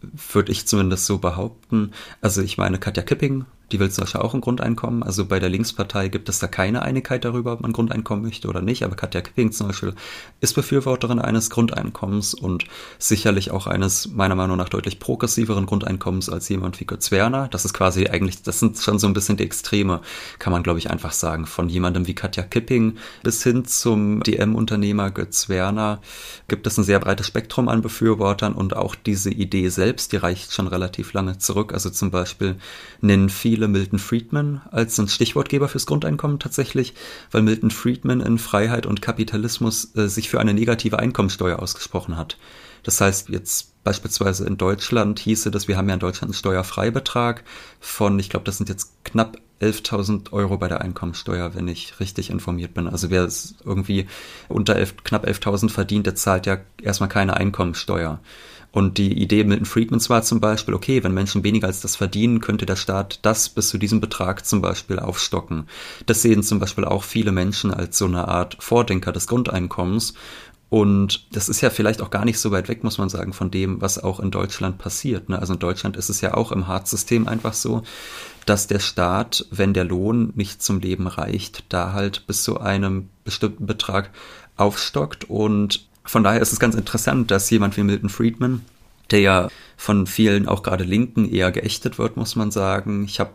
würde ich zumindest so behaupten. Also ich meine, Katja Kipping die will zum Beispiel auch ein Grundeinkommen. Also bei der Linkspartei gibt es da keine Einigkeit darüber, ob man ein Grundeinkommen möchte oder nicht. Aber Katja Kipping zum Beispiel ist Befürworterin eines Grundeinkommens und sicherlich auch eines meiner Meinung nach deutlich progressiveren Grundeinkommens als jemand wie Götz Werner. Das ist quasi eigentlich, das sind schon so ein bisschen die Extreme, kann man glaube ich einfach sagen. Von jemandem wie Katja Kipping bis hin zum DM-Unternehmer Götz Werner gibt es ein sehr breites Spektrum an Befürwortern und auch diese Idee selbst, die reicht schon relativ lange zurück. Also zum Beispiel nennen viele Milton Friedman als ein Stichwortgeber fürs Grundeinkommen tatsächlich, weil Milton Friedman in Freiheit und Kapitalismus äh, sich für eine negative Einkommensteuer ausgesprochen hat. Das heißt, jetzt beispielsweise in Deutschland hieße das, wir haben ja in Deutschland einen Steuerfreibetrag von, ich glaube, das sind jetzt knapp 11.000 Euro bei der Einkommensteuer, wenn ich richtig informiert bin. Also wer irgendwie unter 11, knapp 11.000 verdient, der zahlt ja erstmal keine Einkommensteuer. Und die Idee Milton Friedmans war zum Beispiel, okay, wenn Menschen weniger als das verdienen, könnte der Staat das bis zu diesem Betrag zum Beispiel aufstocken. Das sehen zum Beispiel auch viele Menschen als so eine Art Vordenker des Grundeinkommens. Und das ist ja vielleicht auch gar nicht so weit weg, muss man sagen, von dem, was auch in Deutschland passiert. Ne? Also in Deutschland ist es ja auch im Hartz-System einfach so, dass der Staat, wenn der Lohn nicht zum Leben reicht, da halt bis zu einem bestimmten Betrag aufstockt und von daher ist es ganz interessant, dass jemand wie Milton Friedman, der ja von vielen, auch gerade Linken, eher geächtet wird, muss man sagen. Ich habe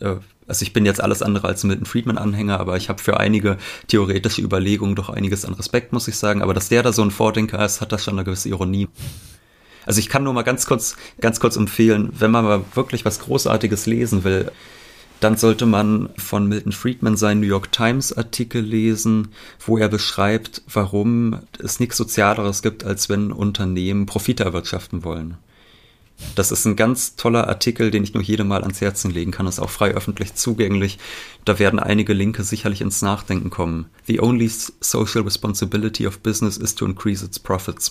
äh, also ich bin jetzt alles andere als Milton Friedman-Anhänger, aber ich habe für einige theoretische Überlegungen doch einiges an Respekt, muss ich sagen. Aber dass der da so ein Vordenker ist, hat das schon eine gewisse Ironie. Also ich kann nur mal ganz kurz, ganz kurz empfehlen, wenn man mal wirklich was Großartiges lesen will, dann sollte man von Milton Friedman seinen New York Times Artikel lesen, wo er beschreibt, warum es nichts Sozialeres gibt, als wenn Unternehmen Profite erwirtschaften wollen. Das ist ein ganz toller Artikel, den ich nur jedem Mal ans Herzen legen kann. Ist auch frei öffentlich zugänglich. Da werden einige Linke sicherlich ins Nachdenken kommen. The only social responsibility of business is to increase its profits.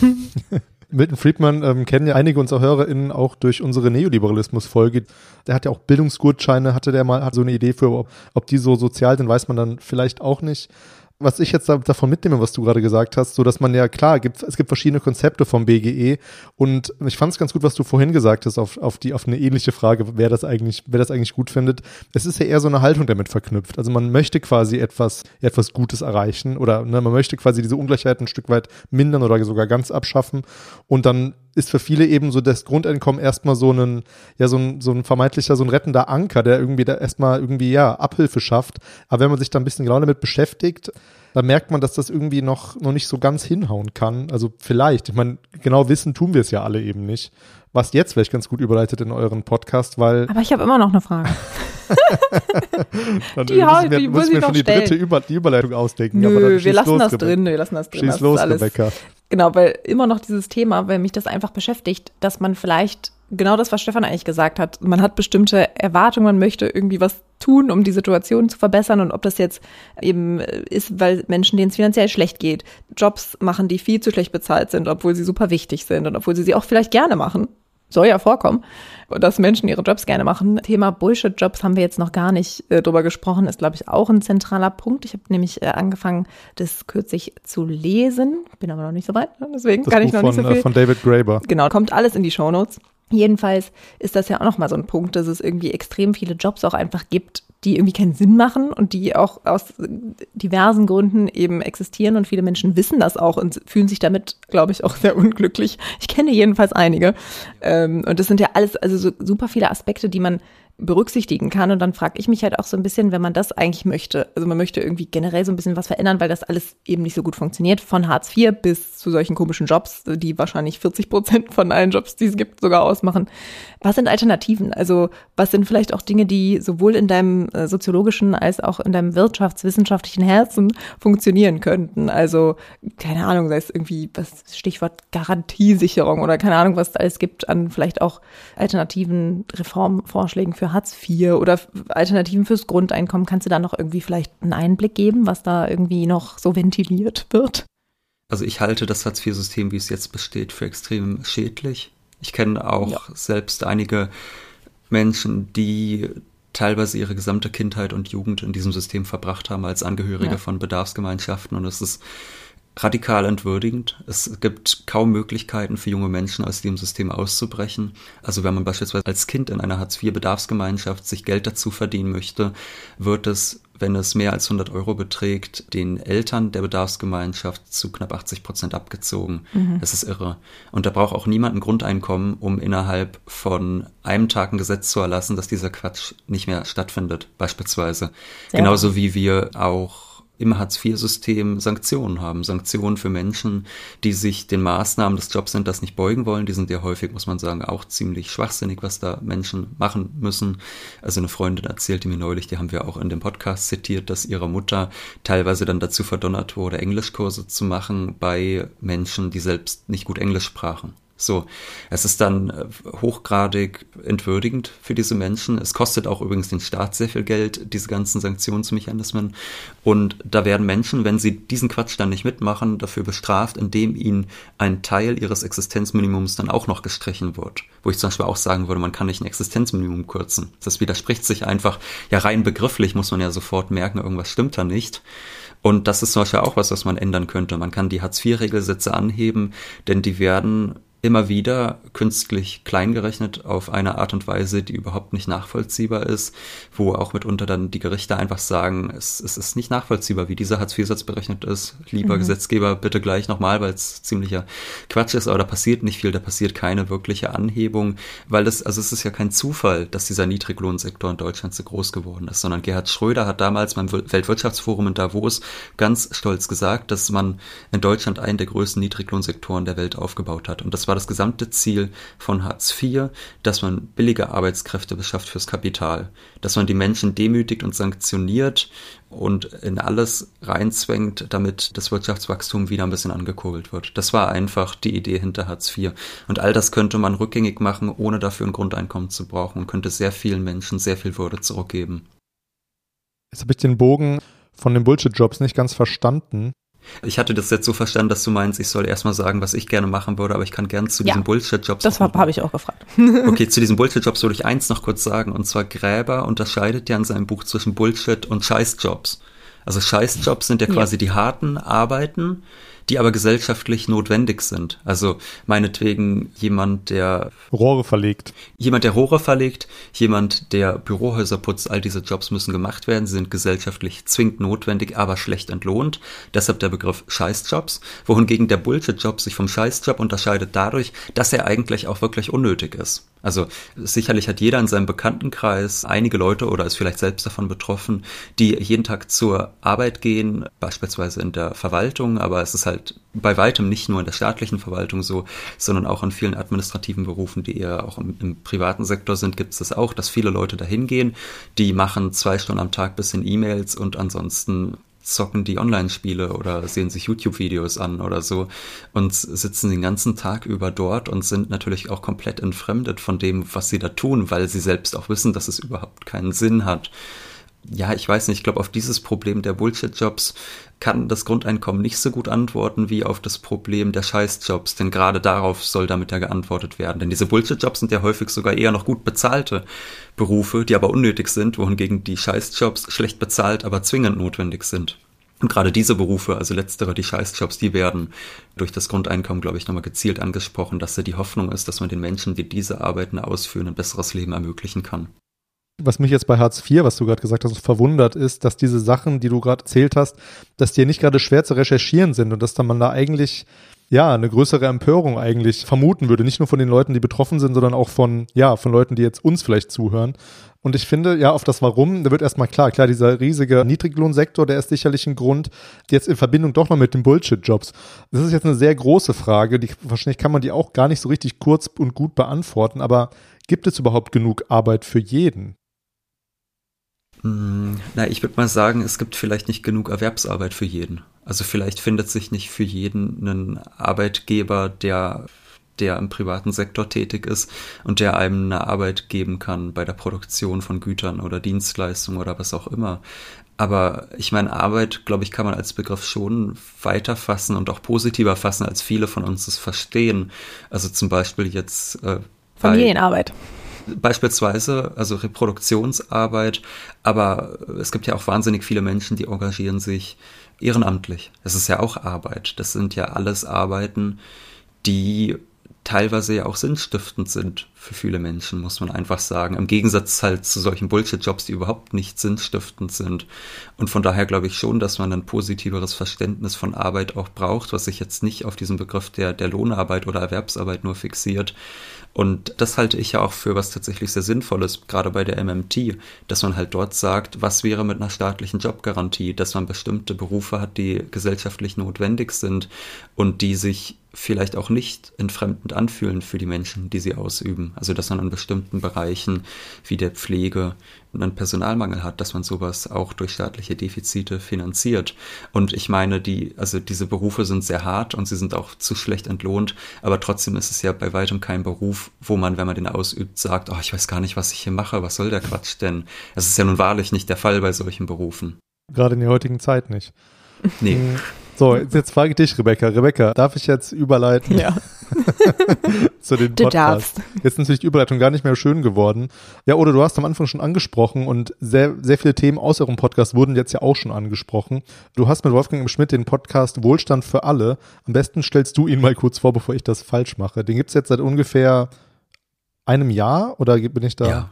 Milton Friedman ähm, kennen ja einige unserer HörerInnen auch durch unsere Neoliberalismus-Folge. Der hat ja auch Bildungsgutscheine, hatte der mal, hat so eine Idee für, ob, ob die so sozial sind, weiß man dann vielleicht auch nicht was ich jetzt davon mitnehme, was du gerade gesagt hast, so dass man ja klar gibt, es gibt verschiedene Konzepte vom BGE und ich fand es ganz gut, was du vorhin gesagt hast auf, auf die auf eine ähnliche Frage, wer das eigentlich, wer das eigentlich gut findet. Es ist ja eher so eine Haltung damit verknüpft. Also man möchte quasi etwas etwas Gutes erreichen oder ne, man möchte quasi diese Ungleichheit ein Stück weit mindern oder sogar ganz abschaffen und dann ist für viele eben so das Grundeinkommen erstmal so ein, ja, so ein, so ein vermeintlicher, so ein rettender Anker, der irgendwie da erstmal irgendwie, ja, Abhilfe schafft. Aber wenn man sich da ein bisschen genau damit beschäftigt, dann merkt man, dass das irgendwie noch, noch nicht so ganz hinhauen kann. Also vielleicht, ich meine, genau wissen tun wir es ja alle eben nicht. Was jetzt vielleicht ganz gut überleitet in euren Podcast, weil. Aber ich habe immer noch eine Frage. die, die, müssen wir, die müssen wir schon die dritte Über, die Überleitung ausdenken. Nö, wir lassen das drin, wir lassen das drin. Schieß das los, Rebecca. Genau, weil immer noch dieses Thema, weil mich das einfach beschäftigt, dass man vielleicht genau das, was Stefan eigentlich gesagt hat, man hat bestimmte Erwartungen, man möchte irgendwie was tun, um die Situation zu verbessern und ob das jetzt eben ist, weil Menschen, denen es finanziell schlecht geht, Jobs machen, die viel zu schlecht bezahlt sind, obwohl sie super wichtig sind und obwohl sie sie auch vielleicht gerne machen soll ja vorkommen, dass Menschen ihre Jobs gerne machen. Thema Bullshit-Jobs haben wir jetzt noch gar nicht äh, drüber gesprochen, ist, glaube ich, auch ein zentraler Punkt. Ich habe nämlich äh, angefangen, das kürzlich zu lesen, bin aber noch nicht so weit, ne? deswegen das kann Buch ich noch von, nicht so viel. Äh, von David Graeber. Genau, kommt alles in die Shownotes. Jedenfalls ist das ja auch nochmal so ein Punkt, dass es irgendwie extrem viele Jobs auch einfach gibt, die irgendwie keinen Sinn machen und die auch aus diversen Gründen eben existieren und viele Menschen wissen das auch und fühlen sich damit, glaube ich, auch sehr unglücklich. Ich kenne jedenfalls einige. Ähm, und das sind ja alles, also so super viele Aspekte, die man berücksichtigen kann. Und dann frage ich mich halt auch so ein bisschen, wenn man das eigentlich möchte. Also man möchte irgendwie generell so ein bisschen was verändern, weil das alles eben nicht so gut funktioniert. Von Hartz IV bis zu solchen komischen Jobs, die wahrscheinlich 40 Prozent von allen Jobs, die es gibt, sogar ausmachen. Was sind Alternativen? Also was sind vielleicht auch Dinge, die sowohl in deinem äh, soziologischen als auch in deinem wirtschaftswissenschaftlichen Herzen funktionieren könnten? Also keine Ahnung, sei es irgendwie was Stichwort Garantiesicherung oder keine Ahnung, was es alles gibt an vielleicht auch alternativen Reformvorschlägen für Hartz IV oder Alternativen fürs Grundeinkommen. Kannst du da noch irgendwie vielleicht einen Einblick geben, was da irgendwie noch so ventiliert wird? Also ich halte das Hartz-IV-System, wie es jetzt besteht, für extrem schädlich. Ich kenne auch ja. selbst einige Menschen, die teilweise ihre gesamte Kindheit und Jugend in diesem System verbracht haben als Angehörige ja. von Bedarfsgemeinschaften und es ist radikal entwürdigend. Es gibt kaum Möglichkeiten für junge Menschen aus dem System auszubrechen. Also wenn man beispielsweise als Kind in einer Hartz-IV-Bedarfsgemeinschaft sich Geld dazu verdienen möchte, wird es, wenn es mehr als 100 Euro beträgt, den Eltern der Bedarfsgemeinschaft zu knapp 80 Prozent abgezogen. Mhm. Das ist irre. Und da braucht auch niemand ein Grundeinkommen, um innerhalb von einem Tag ein Gesetz zu erlassen, dass dieser Quatsch nicht mehr stattfindet, beispielsweise. Sehr Genauso wie wir auch im Hartz-IV-System Sanktionen haben. Sanktionen für Menschen, die sich den Maßnahmen des Jobcenters nicht beugen wollen. Die sind ja häufig, muss man sagen, auch ziemlich schwachsinnig, was da Menschen machen müssen. Also eine Freundin erzählte mir neulich, die haben wir auch in dem Podcast zitiert, dass ihre Mutter teilweise dann dazu verdonnert wurde, Englischkurse zu machen bei Menschen, die selbst nicht gut Englisch sprachen. So, es ist dann äh, hochgradig entwürdigend für diese Menschen. Es kostet auch übrigens den Staat sehr viel Geld, diese ganzen Sanktionsmechanismen. Und da werden Menschen, wenn sie diesen Quatsch dann nicht mitmachen, dafür bestraft, indem ihnen ein Teil ihres Existenzminimums dann auch noch gestrichen wird. Wo ich zum Beispiel auch sagen würde, man kann nicht ein Existenzminimum kürzen. Das widerspricht sich einfach. Ja, rein begrifflich muss man ja sofort merken, irgendwas stimmt da nicht. Und das ist zum Beispiel auch was, was man ändern könnte. Man kann die Hartz-IV-Regelsätze anheben, denn die werden immer wieder künstlich kleingerechnet auf eine Art und Weise, die überhaupt nicht nachvollziehbar ist, wo auch mitunter dann die Gerichte einfach sagen, es, es ist nicht nachvollziehbar, wie dieser Hartz-IV-Satz berechnet ist. Lieber mhm. Gesetzgeber, bitte gleich nochmal, weil es ziemlicher Quatsch ist, aber da passiert nicht viel, da passiert keine wirkliche Anhebung, weil das, also es ist ja kein Zufall, dass dieser Niedriglohnsektor in Deutschland so groß geworden ist, sondern Gerhard Schröder hat damals beim Weltwirtschaftsforum in Davos ganz stolz gesagt, dass man in Deutschland einen der größten Niedriglohnsektoren der Welt aufgebaut hat. Und das war das gesamte Ziel von Hartz IV, dass man billige Arbeitskräfte beschafft fürs Kapital, dass man die Menschen demütigt und sanktioniert und in alles reinzwängt, damit das Wirtschaftswachstum wieder ein bisschen angekurbelt wird. Das war einfach die Idee hinter Hartz IV. Und all das könnte man rückgängig machen, ohne dafür ein Grundeinkommen zu brauchen und könnte sehr vielen Menschen sehr viel Würde zurückgeben. Jetzt habe ich den Bogen von den Bullshit-Jobs nicht ganz verstanden. Ich hatte das jetzt so verstanden, dass du meinst, ich soll erstmal sagen, was ich gerne machen würde, aber ich kann gerne zu ja, diesen Bullshit-Jobs. Das habe ich auch gefragt. okay, zu diesen Bullshit-Jobs würde ich eins noch kurz sagen. Und zwar Gräber unterscheidet ja in seinem Buch zwischen Bullshit und Scheißjobs. Also Scheißjobs sind ja quasi ja. die harten Arbeiten, die aber gesellschaftlich notwendig sind. Also meinetwegen jemand, der Rohre verlegt. Jemand, der Rohre verlegt, jemand, der Bürohäuser putzt, all diese Jobs müssen gemacht werden, sie sind gesellschaftlich zwingend notwendig, aber schlecht entlohnt. Deshalb der Begriff Scheißjobs, wohingegen der Bullshit-Job sich vom Scheißjob unterscheidet dadurch, dass er eigentlich auch wirklich unnötig ist. Also sicherlich hat jeder in seinem Bekanntenkreis einige Leute oder ist vielleicht selbst davon betroffen, die jeden Tag zur Arbeit gehen, beispielsweise in der Verwaltung, aber es ist halt bei weitem nicht nur in der staatlichen Verwaltung so, sondern auch in vielen administrativen Berufen, die eher auch im, im privaten Sektor sind, gibt es das auch, dass viele Leute dahin gehen, die machen zwei Stunden am Tag bis in E-Mails und ansonsten zocken die Online-Spiele oder sehen sich YouTube-Videos an oder so und sitzen den ganzen Tag über dort und sind natürlich auch komplett entfremdet von dem, was sie da tun, weil sie selbst auch wissen, dass es überhaupt keinen Sinn hat. Ja, ich weiß nicht, ich glaube, auf dieses Problem der Bullshit-Jobs kann das Grundeinkommen nicht so gut antworten wie auf das Problem der Scheißjobs, denn gerade darauf soll damit ja geantwortet werden. Denn diese Bullshit-Jobs sind ja häufig sogar eher noch gut bezahlte Berufe, die aber unnötig sind, wohingegen die Scheißjobs schlecht bezahlt, aber zwingend notwendig sind. Und gerade diese Berufe, also letztere, die Scheißjobs, die werden durch das Grundeinkommen, glaube ich, nochmal gezielt angesprochen, dass da die Hoffnung ist, dass man den Menschen, die diese Arbeiten ausführen, ein besseres Leben ermöglichen kann. Was mich jetzt bei Hartz IV, was du gerade gesagt hast, verwundert ist, dass diese Sachen, die du gerade erzählt hast, dass die nicht gerade schwer zu recherchieren sind und dass dann man da eigentlich ja, eine größere Empörung eigentlich vermuten würde. Nicht nur von den Leuten, die betroffen sind, sondern auch von, ja, von Leuten, die jetzt uns vielleicht zuhören. Und ich finde, ja, auf das Warum, da wird erstmal klar, klar, dieser riesige Niedriglohnsektor, der ist sicherlich ein Grund, jetzt in Verbindung doch noch mit den Bullshit-Jobs. Das ist jetzt eine sehr große Frage, die, wahrscheinlich kann man die auch gar nicht so richtig kurz und gut beantworten, aber gibt es überhaupt genug Arbeit für jeden? Hm, na, ich würde mal sagen, es gibt vielleicht nicht genug Erwerbsarbeit für jeden. Also vielleicht findet sich nicht für jeden einen Arbeitgeber, der der im privaten Sektor tätig ist und der einem eine Arbeit geben kann bei der Produktion von Gütern oder Dienstleistungen oder was auch immer. Aber ich meine, Arbeit, glaube ich, kann man als Begriff schon weiter fassen und auch positiver fassen, als viele von uns es verstehen. Also zum Beispiel jetzt äh, Familienarbeit beispielsweise, also Reproduktionsarbeit, aber es gibt ja auch wahnsinnig viele Menschen, die engagieren sich ehrenamtlich. Das ist ja auch Arbeit. Das sind ja alles Arbeiten, die teilweise ja auch sinnstiftend sind für viele Menschen, muss man einfach sagen. Im Gegensatz halt zu solchen Bullshit-Jobs, die überhaupt nicht sinnstiftend sind. Und von daher glaube ich schon, dass man ein positiveres Verständnis von Arbeit auch braucht, was sich jetzt nicht auf diesen Begriff der, der Lohnarbeit oder Erwerbsarbeit nur fixiert, und das halte ich ja auch für was tatsächlich sehr Sinnvolles, gerade bei der MMT, dass man halt dort sagt, was wäre mit einer staatlichen Jobgarantie, dass man bestimmte Berufe hat, die gesellschaftlich notwendig sind und die sich vielleicht auch nicht entfremdend anfühlen für die Menschen, die sie ausüben. Also dass man in bestimmten Bereichen wie der Pflege einen Personalmangel hat, dass man sowas auch durch staatliche Defizite finanziert. Und ich meine, die, also diese Berufe sind sehr hart und sie sind auch zu schlecht entlohnt, aber trotzdem ist es ja bei weitem kein Beruf, wo man, wenn man den ausübt, sagt, oh, ich weiß gar nicht, was ich hier mache, was soll der Quatsch denn? Das ist ja nun wahrlich nicht der Fall bei solchen Berufen. Gerade in der heutigen Zeit nicht. Nee. So, jetzt frage ich dich, Rebecca. Rebecca, darf ich jetzt überleiten? Ja. zu den Podcast. Du darfst. Jetzt ist natürlich die Überleitung gar nicht mehr schön geworden. Ja, oder du hast am Anfang schon angesprochen und sehr, sehr viele Themen aus eurem Podcast wurden jetzt ja auch schon angesprochen. Du hast mit Wolfgang im Schmidt den Podcast Wohlstand für alle. Am besten stellst du ihn mal kurz vor, bevor ich das falsch mache. Den gibt's jetzt seit ungefähr einem Jahr oder bin ich da? Ja.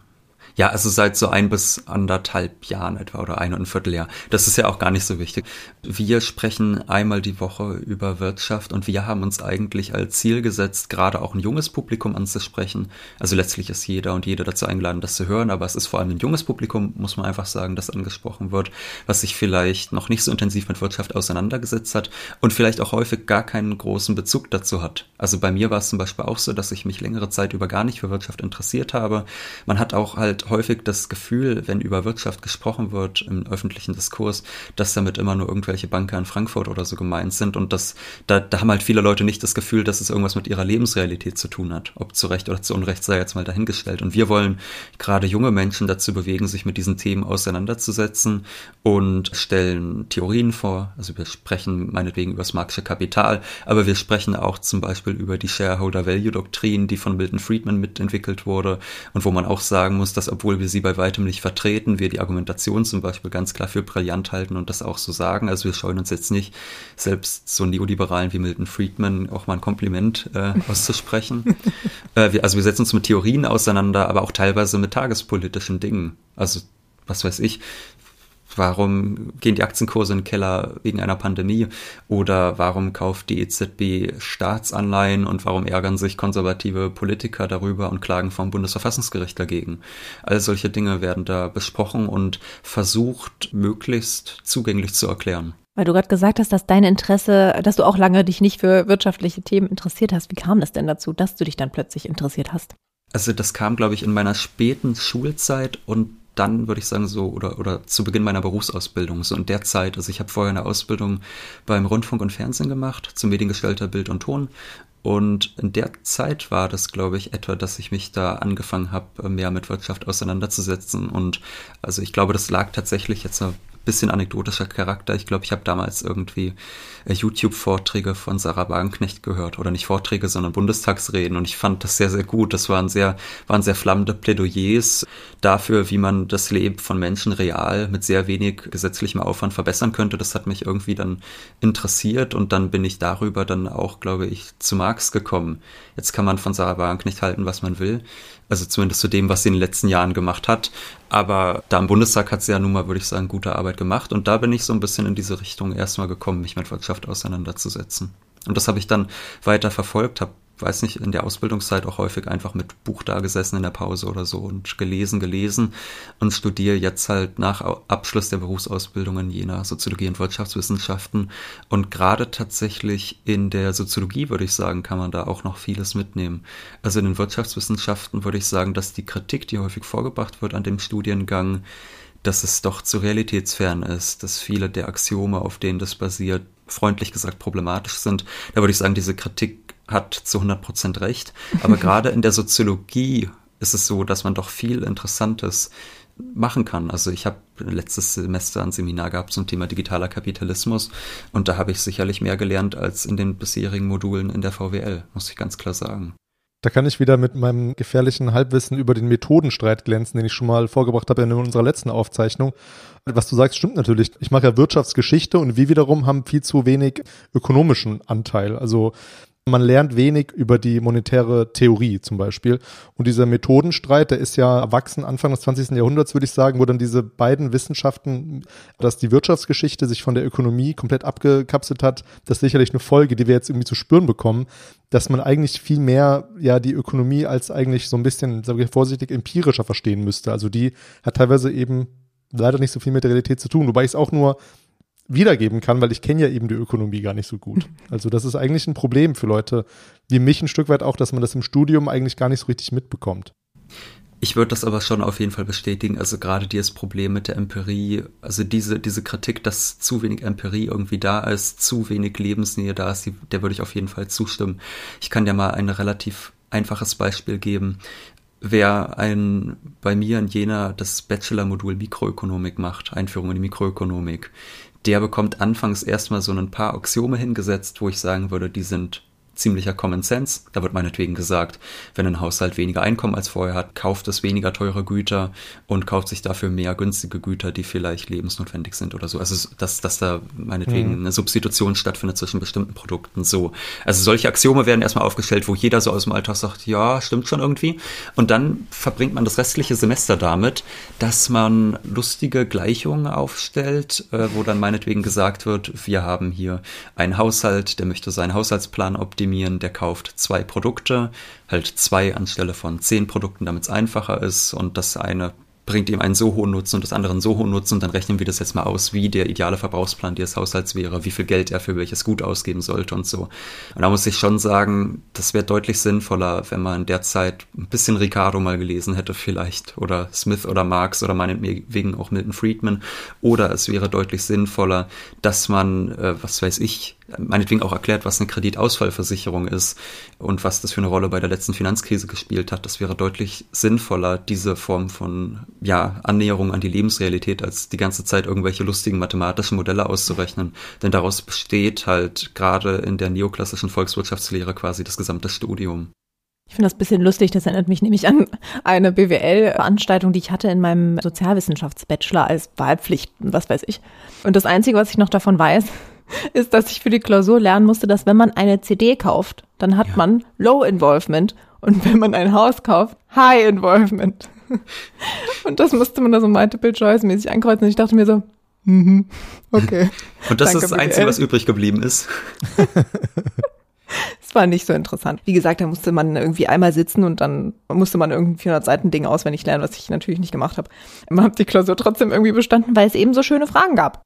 Ja, also seit so ein bis anderthalb Jahren etwa oder ein und ein Vierteljahr. Das ist ja auch gar nicht so wichtig. Wir sprechen einmal die Woche über Wirtschaft und wir haben uns eigentlich als Ziel gesetzt, gerade auch ein junges Publikum anzusprechen. Also letztlich ist jeder und jede dazu eingeladen, das zu hören, aber es ist vor allem ein junges Publikum, muss man einfach sagen, das angesprochen wird, was sich vielleicht noch nicht so intensiv mit Wirtschaft auseinandergesetzt hat und vielleicht auch häufig gar keinen großen Bezug dazu hat. Also bei mir war es zum Beispiel auch so, dass ich mich längere Zeit über gar nicht für Wirtschaft interessiert habe. Man hat auch halt häufig das Gefühl, wenn über Wirtschaft gesprochen wird im öffentlichen Diskurs, dass damit immer nur irgendwelche Banker in Frankfurt oder so gemeint sind und das, da, da haben halt viele Leute nicht das Gefühl, dass es irgendwas mit ihrer Lebensrealität zu tun hat. Ob zu Recht oder zu Unrecht sei jetzt mal dahingestellt. Und wir wollen gerade junge Menschen dazu bewegen, sich mit diesen Themen auseinanderzusetzen und stellen Theorien vor. Also wir sprechen meinetwegen über das Marxische Kapital, aber wir sprechen auch zum Beispiel über die Shareholder Value Doktrin, die von Milton Friedman mitentwickelt wurde und wo man auch sagen muss, dass dass obwohl wir sie bei weitem nicht vertreten, wir die Argumentation zum Beispiel ganz klar für brillant halten und das auch so sagen. Also wir scheuen uns jetzt nicht, selbst so Neoliberalen wie Milton Friedman auch mal ein Kompliment äh, auszusprechen. äh, wir, also wir setzen uns mit Theorien auseinander, aber auch teilweise mit tagespolitischen Dingen. Also was weiß ich, Warum gehen die Aktienkurse in den Keller wegen einer Pandemie? Oder warum kauft die EZB Staatsanleihen und warum ärgern sich konservative Politiker darüber und klagen vom Bundesverfassungsgericht dagegen? All solche Dinge werden da besprochen und versucht, möglichst zugänglich zu erklären. Weil du gerade gesagt hast, dass dein Interesse, dass du auch lange dich nicht für wirtschaftliche Themen interessiert hast. Wie kam das denn dazu, dass du dich dann plötzlich interessiert hast? Also das kam, glaube ich, in meiner späten Schulzeit und dann würde ich sagen so oder oder zu Beginn meiner Berufsausbildung so in der Zeit. Also ich habe vorher eine Ausbildung beim Rundfunk und Fernsehen gemacht zum Mediengestalter Bild und Ton. Und in der Zeit war das glaube ich etwa dass ich mich da angefangen habe mehr mit Wirtschaft auseinanderzusetzen. Und also ich glaube das lag tatsächlich jetzt bisschen anekdotischer Charakter. Ich glaube, ich habe damals irgendwie äh, YouTube-Vorträge von Sarah Wagenknecht gehört oder nicht Vorträge, sondern Bundestagsreden und ich fand das sehr, sehr gut. Das waren sehr, waren sehr flammende Plädoyers dafür, wie man das Leben von Menschen real mit sehr wenig gesetzlichem Aufwand verbessern könnte. Das hat mich irgendwie dann interessiert und dann bin ich darüber dann auch, glaube ich, zu Marx gekommen. Jetzt kann man von Sarah Wagenknecht halten, was man will. Also zumindest zu dem, was sie in den letzten Jahren gemacht hat. Aber da im Bundestag hat sie ja nun mal, würde ich sagen, gute Arbeit gemacht. Und da bin ich so ein bisschen in diese Richtung erstmal gekommen, mich mit Wirtschaft auseinanderzusetzen. Und das habe ich dann weiter verfolgt, habe weiß nicht, in der Ausbildungszeit auch häufig einfach mit Buch da gesessen in der Pause oder so und gelesen, gelesen und studiere jetzt halt nach Abschluss der Berufsausbildung in Jena Soziologie und Wirtschaftswissenschaften. Und gerade tatsächlich in der Soziologie, würde ich sagen, kann man da auch noch vieles mitnehmen. Also in den Wirtschaftswissenschaften würde ich sagen, dass die Kritik, die häufig vorgebracht wird an dem Studiengang, dass es doch zu realitätsfern ist, dass viele der Axiome, auf denen das basiert, freundlich gesagt problematisch sind. Da würde ich sagen, diese Kritik hat zu 100 Prozent recht. Aber gerade in der Soziologie ist es so, dass man doch viel Interessantes machen kann. Also ich habe letztes Semester ein Seminar gehabt zum Thema digitaler Kapitalismus und da habe ich sicherlich mehr gelernt als in den bisherigen Modulen in der VWL, muss ich ganz klar sagen. Da kann ich wieder mit meinem gefährlichen Halbwissen über den Methodenstreit glänzen, den ich schon mal vorgebracht habe in unserer letzten Aufzeichnung. Was du sagst, stimmt natürlich. Ich mache ja Wirtschaftsgeschichte und wir wiederum haben viel zu wenig ökonomischen Anteil. Also man lernt wenig über die monetäre Theorie zum Beispiel. Und dieser Methodenstreit, der ist ja erwachsen Anfang des 20. Jahrhunderts, würde ich sagen, wo dann diese beiden Wissenschaften, dass die Wirtschaftsgeschichte sich von der Ökonomie komplett abgekapselt hat, das ist sicherlich eine Folge, die wir jetzt irgendwie zu spüren bekommen, dass man eigentlich viel mehr ja die Ökonomie als eigentlich so ein bisschen, sage ich vorsichtig, empirischer verstehen müsste. Also die hat teilweise eben leider nicht so viel mit der Realität zu tun, wobei ich es auch nur wiedergeben kann, weil ich kenne ja eben die Ökonomie gar nicht so gut. Also das ist eigentlich ein Problem für Leute wie mich ein Stück weit auch, dass man das im Studium eigentlich gar nicht so richtig mitbekommt. Ich würde das aber schon auf jeden Fall bestätigen. Also gerade dieses Problem mit der Empirie, also diese, diese Kritik, dass zu wenig Empirie irgendwie da ist, zu wenig Lebensnähe da ist, der würde ich auf jeden Fall zustimmen. Ich kann dir mal ein relativ einfaches Beispiel geben. Wer ein, bei mir in Jena das Bachelor-Modul Mikroökonomik macht, Einführung in die Mikroökonomik, der bekommt anfangs erstmal so ein paar Axiome hingesetzt, wo ich sagen würde, die sind ziemlicher Common Sense. Da wird meinetwegen gesagt, wenn ein Haushalt weniger Einkommen als vorher hat, kauft es weniger teure Güter und kauft sich dafür mehr günstige Güter, die vielleicht lebensnotwendig sind oder so. Also dass, dass da meinetwegen mhm. eine Substitution stattfindet zwischen bestimmten Produkten. So. Also solche Axiome werden erstmal aufgestellt, wo jeder so aus dem Alltag sagt, ja, stimmt schon irgendwie. Und dann verbringt man das restliche Semester damit, dass man lustige Gleichungen aufstellt, äh, wo dann meinetwegen gesagt wird, wir haben hier einen Haushalt, der möchte seinen Haushaltsplan optimieren optimieren, der kauft zwei Produkte, halt zwei anstelle von zehn Produkten, damit es einfacher ist. Und das eine bringt ihm einen so hohen Nutzen und das andere einen so hohen Nutzen. Und dann rechnen wir das jetzt mal aus, wie der ideale Verbrauchsplan des Haushalts wäre, wie viel Geld er für welches Gut ausgeben sollte und so. Und da muss ich schon sagen, das wäre deutlich sinnvoller, wenn man in der Zeit ein bisschen Ricardo mal gelesen hätte vielleicht oder Smith oder Marx oder meinetwegen auch Milton Friedman. Oder es wäre deutlich sinnvoller, dass man, äh, was weiß ich, meinetwegen auch erklärt, was eine Kreditausfallversicherung ist und was das für eine Rolle bei der letzten Finanzkrise gespielt hat. Das wäre deutlich sinnvoller, diese Form von ja, Annäherung an die Lebensrealität, als die ganze Zeit irgendwelche lustigen mathematischen Modelle auszurechnen. Denn daraus besteht halt gerade in der neoklassischen Volkswirtschaftslehre quasi das gesamte Studium. Ich finde das ein bisschen lustig, das erinnert mich nämlich an eine BWL-Veranstaltung, die ich hatte in meinem Sozialwissenschaftsbachelor als Wahlpflicht, was weiß ich. Und das Einzige, was ich noch davon weiß, ist, dass ich für die Klausur lernen musste, dass wenn man eine CD kauft, dann hat ja. man Low Involvement und wenn man ein Haus kauft, High Involvement. Und das musste man da so multiple choice mäßig ankreuzen. Und ich dachte mir so, mhm, okay. Und das Danke, ist das Einzige, was übrig geblieben ist. Es war nicht so interessant. Wie gesagt, da musste man irgendwie einmal sitzen und dann musste man irgendwie 400 Seiten Ding auswendig lernen, was ich natürlich nicht gemacht habe. Man hat die Klausur trotzdem irgendwie bestanden, weil es eben so schöne Fragen gab.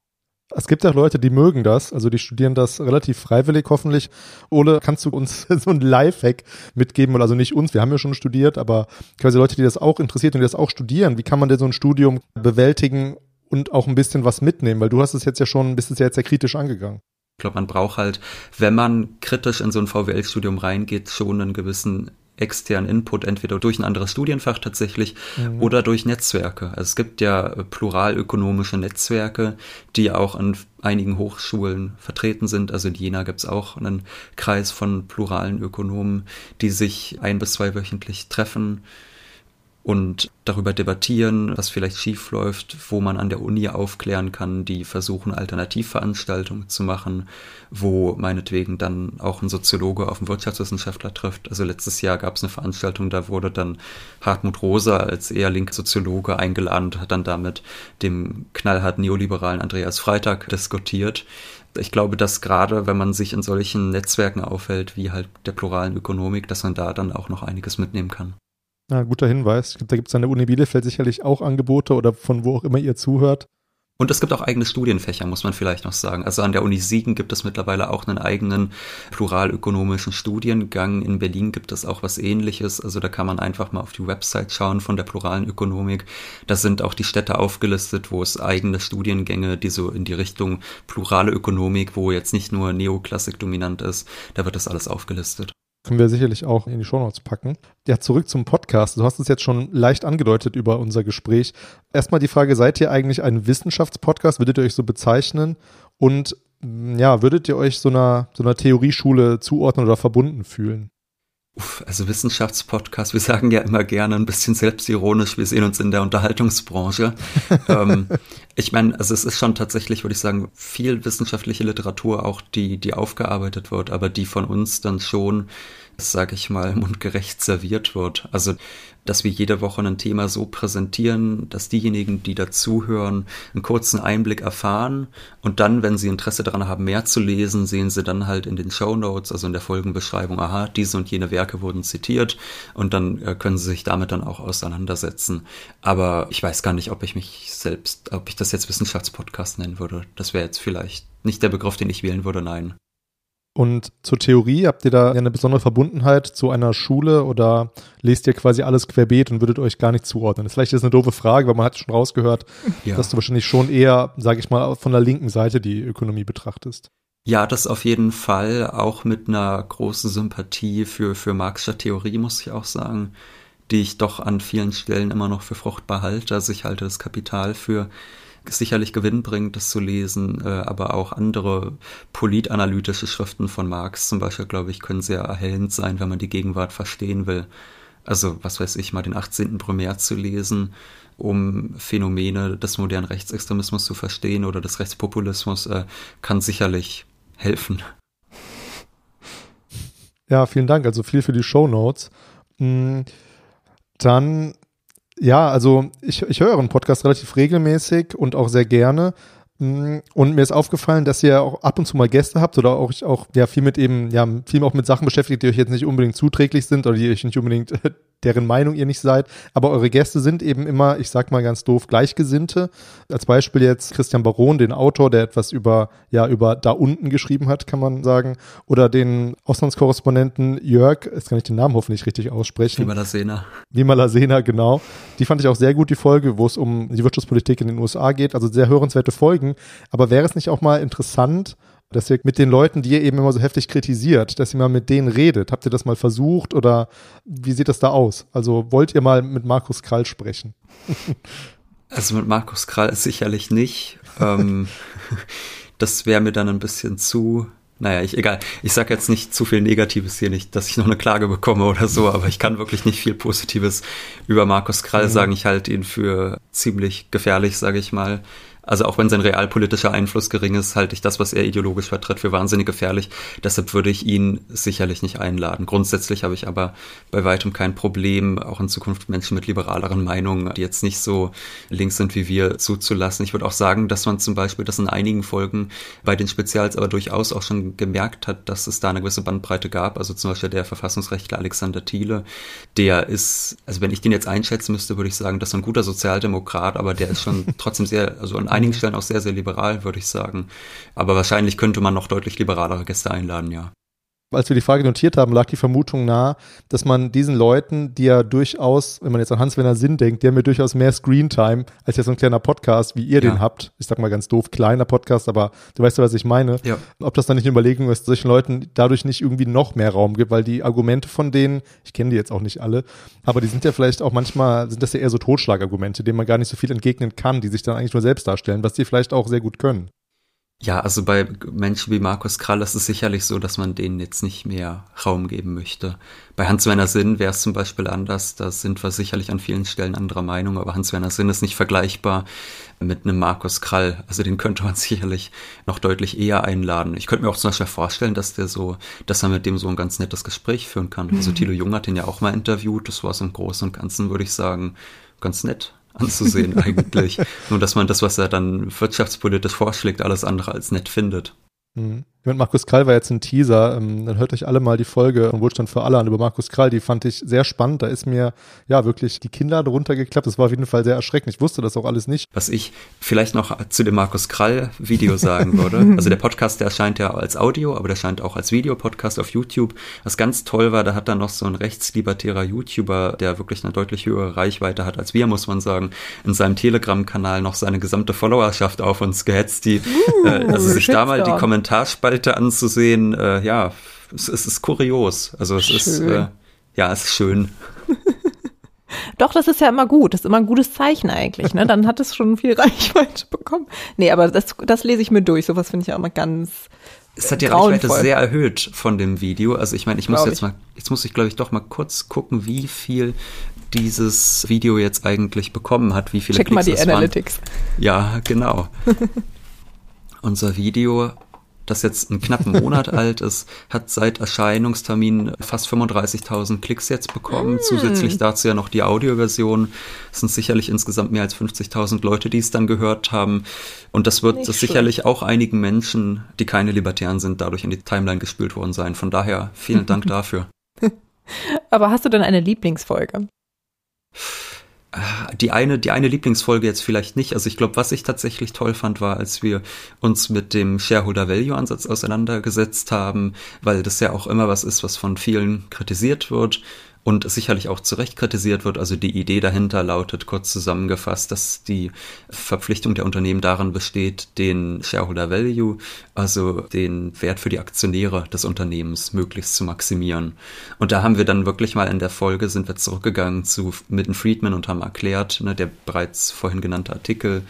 Es gibt auch Leute, die mögen das, also die studieren das relativ freiwillig hoffentlich. Ole, kannst du uns so ein Lifehack mitgeben? Also nicht uns, wir haben ja schon studiert, aber quasi Leute, die das auch interessiert und die das auch studieren. Wie kann man denn so ein Studium bewältigen und auch ein bisschen was mitnehmen? Weil du hast es jetzt ja schon, bist es ja jetzt sehr kritisch angegangen. Ich glaube, man braucht halt, wenn man kritisch in so ein VWL-Studium reingeht, schon einen gewissen externen Input, entweder durch ein anderes Studienfach tatsächlich mhm. oder durch Netzwerke. Also es gibt ja äh, pluralökonomische Netzwerke, die auch an einigen Hochschulen vertreten sind. Also in Jena gibt es auch einen Kreis von pluralen Ökonomen, die sich ein bis zweiwöchentlich treffen und darüber debattieren, was vielleicht schief läuft, wo man an der Uni aufklären kann, die versuchen Alternativveranstaltungen zu machen, wo meinetwegen dann auch ein Soziologe auf einen Wirtschaftswissenschaftler trifft. Also letztes Jahr gab es eine Veranstaltung, da wurde dann Hartmut Rosa als eher linke Soziologe eingeladen und hat dann damit dem knallhart neoliberalen Andreas Freitag diskutiert. Ich glaube, dass gerade wenn man sich in solchen Netzwerken aufhält, wie halt der pluralen Ökonomik, dass man da dann auch noch einiges mitnehmen kann. Ja, guter Hinweis. Da gibt es an der Uni Bielefeld sicherlich auch Angebote oder von wo auch immer ihr zuhört. Und es gibt auch eigene Studienfächer, muss man vielleicht noch sagen. Also an der Uni Siegen gibt es mittlerweile auch einen eigenen pluralökonomischen Studiengang. In Berlin gibt es auch was ähnliches. Also da kann man einfach mal auf die Website schauen von der pluralen Ökonomik. Da sind auch die Städte aufgelistet, wo es eigene Studiengänge, die so in die Richtung plurale Ökonomik, wo jetzt nicht nur Neoklassik dominant ist, da wird das alles aufgelistet. Können wir sicherlich auch in die Shownotes packen. Ja, zurück zum Podcast. Du hast es jetzt schon leicht angedeutet über unser Gespräch. Erstmal die Frage, seid ihr eigentlich ein Wissenschaftspodcast? Würdet ihr euch so bezeichnen? Und ja, würdet ihr euch so einer, so einer Theorieschule zuordnen oder verbunden fühlen? Also Wissenschaftspodcast, wir sagen ja immer gerne ein bisschen selbstironisch, wir sehen uns in der Unterhaltungsbranche. ähm, ich meine, also es ist schon tatsächlich, würde ich sagen, viel wissenschaftliche Literatur auch, die, die aufgearbeitet wird, aber die von uns dann schon sage ich mal, mundgerecht serviert wird. Also, dass wir jede Woche ein Thema so präsentieren, dass diejenigen, die dazuhören, einen kurzen Einblick erfahren und dann, wenn sie Interesse daran haben, mehr zu lesen, sehen sie dann halt in den Show Notes, also in der Folgenbeschreibung, aha, diese und jene Werke wurden zitiert und dann äh, können sie sich damit dann auch auseinandersetzen. Aber ich weiß gar nicht, ob ich mich selbst, ob ich das jetzt Wissenschaftspodcast nennen würde. Das wäre jetzt vielleicht nicht der Begriff, den ich wählen würde, nein. Und zur Theorie, habt ihr da eine besondere Verbundenheit zu einer Schule oder lest ihr quasi alles querbeet und würdet euch gar nicht zuordnen? Das ist vielleicht ist eine doofe Frage, weil man hat schon rausgehört, ja. dass du wahrscheinlich schon eher, sage ich mal, von der linken Seite die Ökonomie betrachtest. Ja, das auf jeden Fall, auch mit einer großen Sympathie für, für Marxische Theorie, muss ich auch sagen, die ich doch an vielen Stellen immer noch für fruchtbar halte. Also ich halte das Kapital für sicherlich gewinnbringend, das zu lesen, äh, aber auch andere politanalytische Schriften von Marx zum Beispiel, glaube ich, können sehr erhellend sein, wenn man die Gegenwart verstehen will. Also, was weiß ich, mal den 18. Primär zu lesen, um Phänomene des modernen Rechtsextremismus zu verstehen oder des Rechtspopulismus, äh, kann sicherlich helfen. Ja, vielen Dank. Also viel für die Show Notes. Hm, dann ja, also ich, ich höre einen Podcast relativ regelmäßig und auch sehr gerne. Mm, und mir ist aufgefallen, dass ihr auch ab und zu mal Gäste habt oder auch, auch ja, viel mit eben, ja, viel auch mit Sachen beschäftigt, die euch jetzt nicht unbedingt zuträglich sind oder die euch nicht unbedingt deren Meinung ihr nicht seid. Aber eure Gäste sind eben immer, ich sag mal ganz doof, Gleichgesinnte. Als Beispiel jetzt Christian Baron, den Autor, der etwas über, ja, über da unten geschrieben hat, kann man sagen. Oder den Auslandskorrespondenten Jörg, jetzt kann ich den Namen hoffentlich richtig aussprechen. Lima Lasena. Lima Lasena, genau. Die fand ich auch sehr gut, die Folge, wo es um die Wirtschaftspolitik in den USA geht. Also sehr hörenswerte Folgen. Aber wäre es nicht auch mal interessant, dass ihr mit den Leuten, die ihr eben immer so heftig kritisiert, dass ihr mal mit denen redet. Habt ihr das mal versucht oder wie sieht das da aus? Also wollt ihr mal mit Markus Krall sprechen? Also mit Markus Krall sicherlich nicht. ähm, das wäre mir dann ein bisschen zu naja, ich, egal. Ich sage jetzt nicht zu viel Negatives hier nicht, dass ich noch eine Klage bekomme oder so, aber ich kann wirklich nicht viel Positives über Markus Krall mhm. sagen. Ich halte ihn für ziemlich gefährlich, sage ich mal. Also auch wenn sein realpolitischer Einfluss gering ist, halte ich das, was er ideologisch vertritt, für wahnsinnig gefährlich. Deshalb würde ich ihn sicherlich nicht einladen. Grundsätzlich habe ich aber bei weitem kein Problem, auch in Zukunft Menschen mit liberaleren Meinungen, die jetzt nicht so links sind wie wir, zuzulassen. Ich würde auch sagen, dass man zum Beispiel das in einigen Folgen bei den Spezials aber durchaus auch schon gemerkt hat, dass es da eine gewisse Bandbreite gab. Also zum Beispiel der Verfassungsrechtler Alexander Thiele, der ist, also wenn ich den jetzt einschätzen müsste, würde ich sagen, das ist ein guter Sozialdemokrat, aber der ist schon trotzdem sehr, also an einigen Stellen auch sehr, sehr liberal, würde ich sagen. Aber wahrscheinlich könnte man noch deutlich liberalere Gäste einladen, ja als wir die Frage notiert haben, lag die Vermutung nahe, dass man diesen Leuten, die ja durchaus, wenn man jetzt an Hans-Werner Sinn denkt, die haben ja durchaus mehr Screentime als ja so ein kleiner Podcast, wie ihr ja. den habt. Ich sag mal ganz doof, kleiner Podcast, aber du weißt ja, was ich meine. Ja. Ob das dann nicht eine Überlegung ist, solchen Leuten dadurch nicht irgendwie noch mehr Raum gibt, weil die Argumente von denen, ich kenne die jetzt auch nicht alle, aber die sind ja vielleicht auch manchmal, sind das ja eher so Totschlagargumente, denen man gar nicht so viel entgegnen kann, die sich dann eigentlich nur selbst darstellen, was die vielleicht auch sehr gut können. Ja, also bei Menschen wie Markus Krall ist es sicherlich so, dass man denen jetzt nicht mehr Raum geben möchte. Bei Hans-Werner Sinn wäre es zum Beispiel anders. Da sind wir sicherlich an vielen Stellen anderer Meinung, aber Hans-Werner Sinn ist nicht vergleichbar mit einem Markus Krall. Also den könnte man sicherlich noch deutlich eher einladen. Ich könnte mir auch zum Beispiel vorstellen, dass der so, dass er mit dem so ein ganz nettes Gespräch führen kann. Also mhm. Thilo Jung hat den ja auch mal interviewt. Das war so im Großen und Ganzen, würde ich sagen, ganz nett anzusehen eigentlich. Nur dass man das, was er dann wirtschaftspolitisch vorschlägt, alles andere als nett findet. Mhm. Mit Markus Krall war jetzt ein Teaser. Ähm, dann hört euch alle mal die Folge von Wohlstand für alle an über Markus Krall. Die fand ich sehr spannend. Da ist mir ja wirklich die Kinder drunter geklappt. Das war auf jeden Fall sehr erschreckend. Ich wusste das auch alles nicht. Was ich vielleicht noch zu dem Markus Krall Video sagen würde. Also der Podcast, der erscheint ja als Audio, aber der erscheint auch als Videopodcast auf YouTube. Was ganz toll war, da hat dann noch so ein rechtslibertärer YouTuber, der wirklich eine deutlich höhere Reichweite hat als wir, muss man sagen, in seinem Telegram-Kanal noch seine gesamte Followerschaft auf uns gehetzt, die uh, äh, also sich da mal die Kommentarspalte Spalte anzusehen, äh, ja, es, es, ist kurios. Also es schön. ist, äh, ja, es ist schön. Doch, das ist ja immer gut. Das ist immer ein gutes Zeichen eigentlich. Ne? Dann hat es schon viel Reichweite bekommen. Nee, aber das, das lese ich mir durch. Sowas finde ich ja immer ganz. Es hat die Reichweite sehr erhöht von dem Video. Also ich meine, ich muss jetzt mal, jetzt muss ich glaube ich doch mal kurz gucken, wie viel dieses Video jetzt eigentlich bekommen hat, wie viele Check Klicks mal die Analytics. Waren. Ja, genau. Unser Video das jetzt einen knappen Monat alt ist, hat seit Erscheinungstermin fast 35.000 Klicks jetzt bekommen. Mm. Zusätzlich dazu ja noch die Audioversion. Es sind sicherlich insgesamt mehr als 50.000 Leute, die es dann gehört haben. Und das wird das sicherlich auch einigen Menschen, die keine Libertären sind, dadurch in die Timeline gespült worden sein. Von daher vielen Dank dafür. Aber hast du denn eine Lieblingsfolge? Die eine, die eine Lieblingsfolge jetzt vielleicht nicht. Also ich glaube, was ich tatsächlich toll fand, war, als wir uns mit dem Shareholder Value Ansatz auseinandergesetzt haben, weil das ja auch immer was ist, was von vielen kritisiert wird und sicherlich auch zu Recht kritisiert wird. Also die Idee dahinter lautet kurz zusammengefasst, dass die Verpflichtung der Unternehmen darin besteht, den Shareholder Value, also den Wert für die Aktionäre des Unternehmens möglichst zu maximieren. Und da haben wir dann wirklich mal in der Folge sind wir zurückgegangen zu Milton Friedman und haben erklärt, ne, der bereits vorhin genannte Artikel,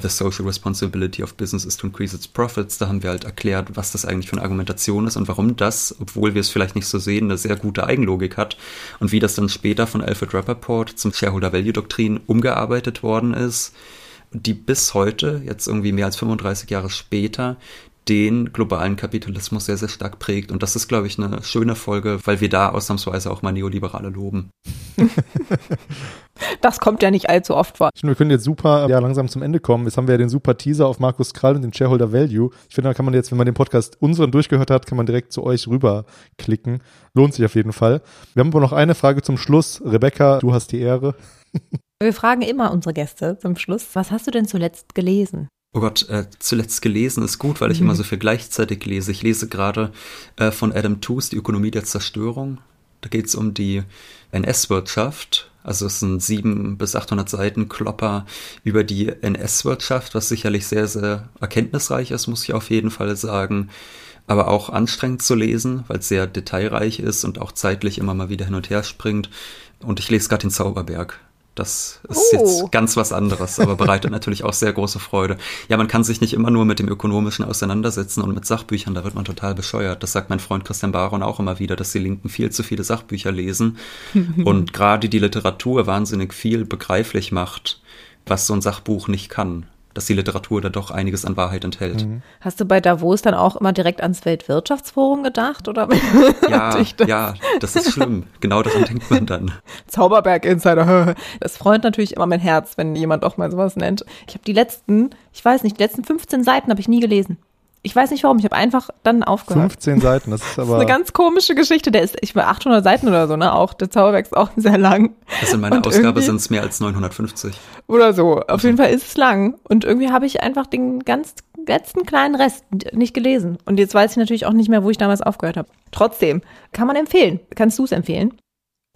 The Social Responsibility of Business is to Increase its Profits. Da haben wir halt erklärt, was das eigentlich für eine Argumentation ist und warum das, obwohl wir es vielleicht nicht so sehen, eine sehr gute Eigenlogik hat und wie das dann später von Alfred Rappaport zum Shareholder Value Doktrin umgearbeitet worden ist, die bis heute, jetzt irgendwie mehr als 35 Jahre später, den globalen Kapitalismus sehr, sehr stark prägt. Und das ist, glaube ich, eine schöne Folge, weil wir da ausnahmsweise auch mal Neoliberale loben. das kommt ja nicht allzu oft vor. Wir können jetzt super ja, langsam zum Ende kommen. Jetzt haben wir ja den super Teaser auf Markus Krall und den Shareholder Value. Ich finde, da kann man jetzt, wenn man den Podcast unseren durchgehört hat, kann man direkt zu euch rüberklicken. Lohnt sich auf jeden Fall. Wir haben aber noch eine Frage zum Schluss. Rebecca, du hast die Ehre. Wir fragen immer unsere Gäste zum Schluss, was hast du denn zuletzt gelesen? Oh Gott, äh, zuletzt gelesen ist gut, weil ich mhm. immer so viel gleichzeitig lese. Ich lese gerade äh, von Adam Tooze die Ökonomie der Zerstörung. Da geht es um die NS-Wirtschaft. Also es sind sieben bis 800 Seiten Klopper über die NS-Wirtschaft, was sicherlich sehr, sehr erkenntnisreich ist, muss ich auf jeden Fall sagen. Aber auch anstrengend zu lesen, weil es sehr detailreich ist und auch zeitlich immer mal wieder hin und her springt. Und ich lese gerade den Zauberberg Das ist uh. jetzt ganz was anderes, aber bereitet natürlich auch sehr große Freude. Ja, man kann sich nicht immer nur mit dem Ökonomischen auseinandersetzen und mit Sachbüchern, da wird man total bescheuert. Das sagt mein Freund Christian Baron auch immer wieder, dass die Linken viel zu viele Sachbücher lesen und gerade die Literatur wahnsinnig viel begreiflich macht, was so ein Sachbuch nicht kann dass die Literatur da doch einiges an Wahrheit enthält. Mhm. Hast du bei Davos dann auch immer direkt ans Weltwirtschaftsforum gedacht? Oder ja, das? ja, das ist schlimm. genau daran denkt man dann. Zauberberg-Insider. Das freut natürlich immer mein Herz, wenn jemand auch mal sowas nennt. Ich habe die letzten, ich weiß nicht, die letzten 15 Seiten habe ich nie gelesen. Ich weiß nicht warum, ich habe einfach dann aufgehört. 15 Seiten, das ist aber. das ist eine ganz komische Geschichte. Der ist, ich war 800 Seiten oder so, ne? Auch der Zauberberg ist auch sehr lang. Also in meiner und Ausgabe sind es mehr als 950. Oder so. Auf jeden Fall ist es lang. Und irgendwie habe ich einfach den ganz letzten kleinen Rest nicht gelesen. Und jetzt weiß ich natürlich auch nicht mehr, wo ich damals aufgehört habe. Trotzdem, kann man empfehlen. Kannst du es empfehlen?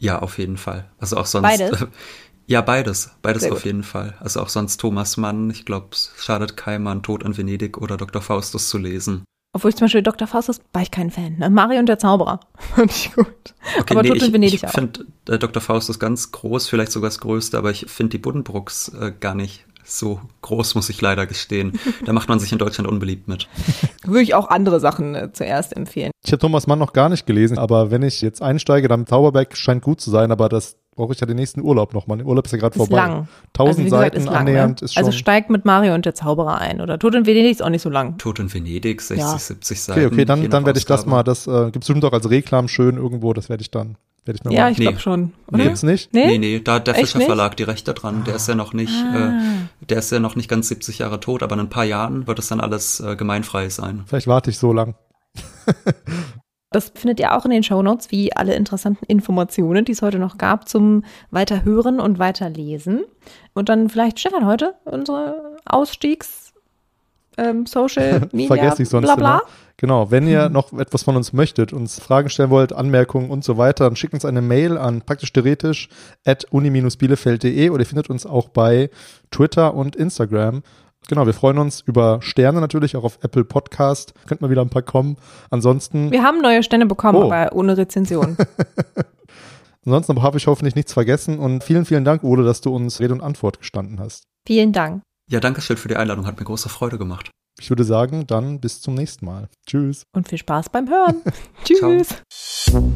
Ja, auf jeden Fall. Also auch sonst. Beides? Ja, beides. Beides Sehr auf gut. jeden Fall. Also auch sonst Thomas Mann, ich glaube, es schadet keinem Tod in Venedig oder Dr. Faustus zu lesen. Obwohl ich zum Beispiel Dr. Faustus war ich kein Fan. Ne? Mario und der Zauberer. Fand ich gut. Okay, aber nee, Tod in Venedig ich, ich finde äh, Dr. Faustus ganz groß, vielleicht sogar das Größte, aber ich finde die Buddenbrooks äh, gar nicht so groß, muss ich leider gestehen. Da macht man sich in Deutschland unbeliebt mit. Würde ich auch andere Sachen äh, zuerst empfehlen. Ich habe Thomas Mann noch gar nicht gelesen, aber wenn ich jetzt einsteige, dann Zauberberg scheint gut zu sein, aber das brauche ich ja den nächsten Urlaub nochmal. Der Urlaub ist ja gerade vorbei. Lang. Tausend also, Seiten gesagt, annähernd ne? ist also schon. Also steigt mit Mario und der Zauberer ein. Oder Tod in Venedig ist auch nicht so lang. Tod in Venedig, 60, ja. 70 Seiten. Okay, okay, dann, dann werde ich das mal, das äh, gibt es bestimmt auch als Reklam schön irgendwo, das werde ich dann. Werd ich mir ja, mal. ich glaube nee. schon. Oder? Gibt's nicht? Nee, nee, nee da hat der Fischer Verlag die Rechte dran. Der ist ja noch nicht, ah. äh, der ist ja noch nicht ganz 70 Jahre tot, aber in ein paar Jahren wird es dann alles äh, gemeinfrei sein. Vielleicht warte ich so lang. Das findet ihr auch in den Shownotes, wie alle interessanten Informationen, die es heute noch gab, zum Weiterhören und Weiterlesen. Und dann vielleicht Stefan heute, unsere Ausstiegs ähm, Social Media. Vergesse ich sonst bla bla. Immer. Genau, wenn ihr noch etwas von uns möchtet, uns Fragen stellen wollt, Anmerkungen und so weiter, dann schickt uns eine Mail an praktisch theoretisch at uni-bielefeld.de oder ihr findet uns auch bei Twitter und Instagram. Genau, wir freuen uns über Sterne natürlich, auch auf Apple Podcast. Könnt mal wieder ein paar kommen. Ansonsten. Wir haben neue Sterne bekommen, oh. aber ohne Rezension. Ansonsten habe ich hoffentlich nichts vergessen und vielen, vielen Dank, Ole, dass du uns Rede und Antwort gestanden hast. Vielen Dank. Ja, danke schön für die Einladung, hat mir große Freude gemacht. Ich würde sagen, dann bis zum nächsten Mal. Tschüss. Und viel Spaß beim Hören. Tschüss. Ciao.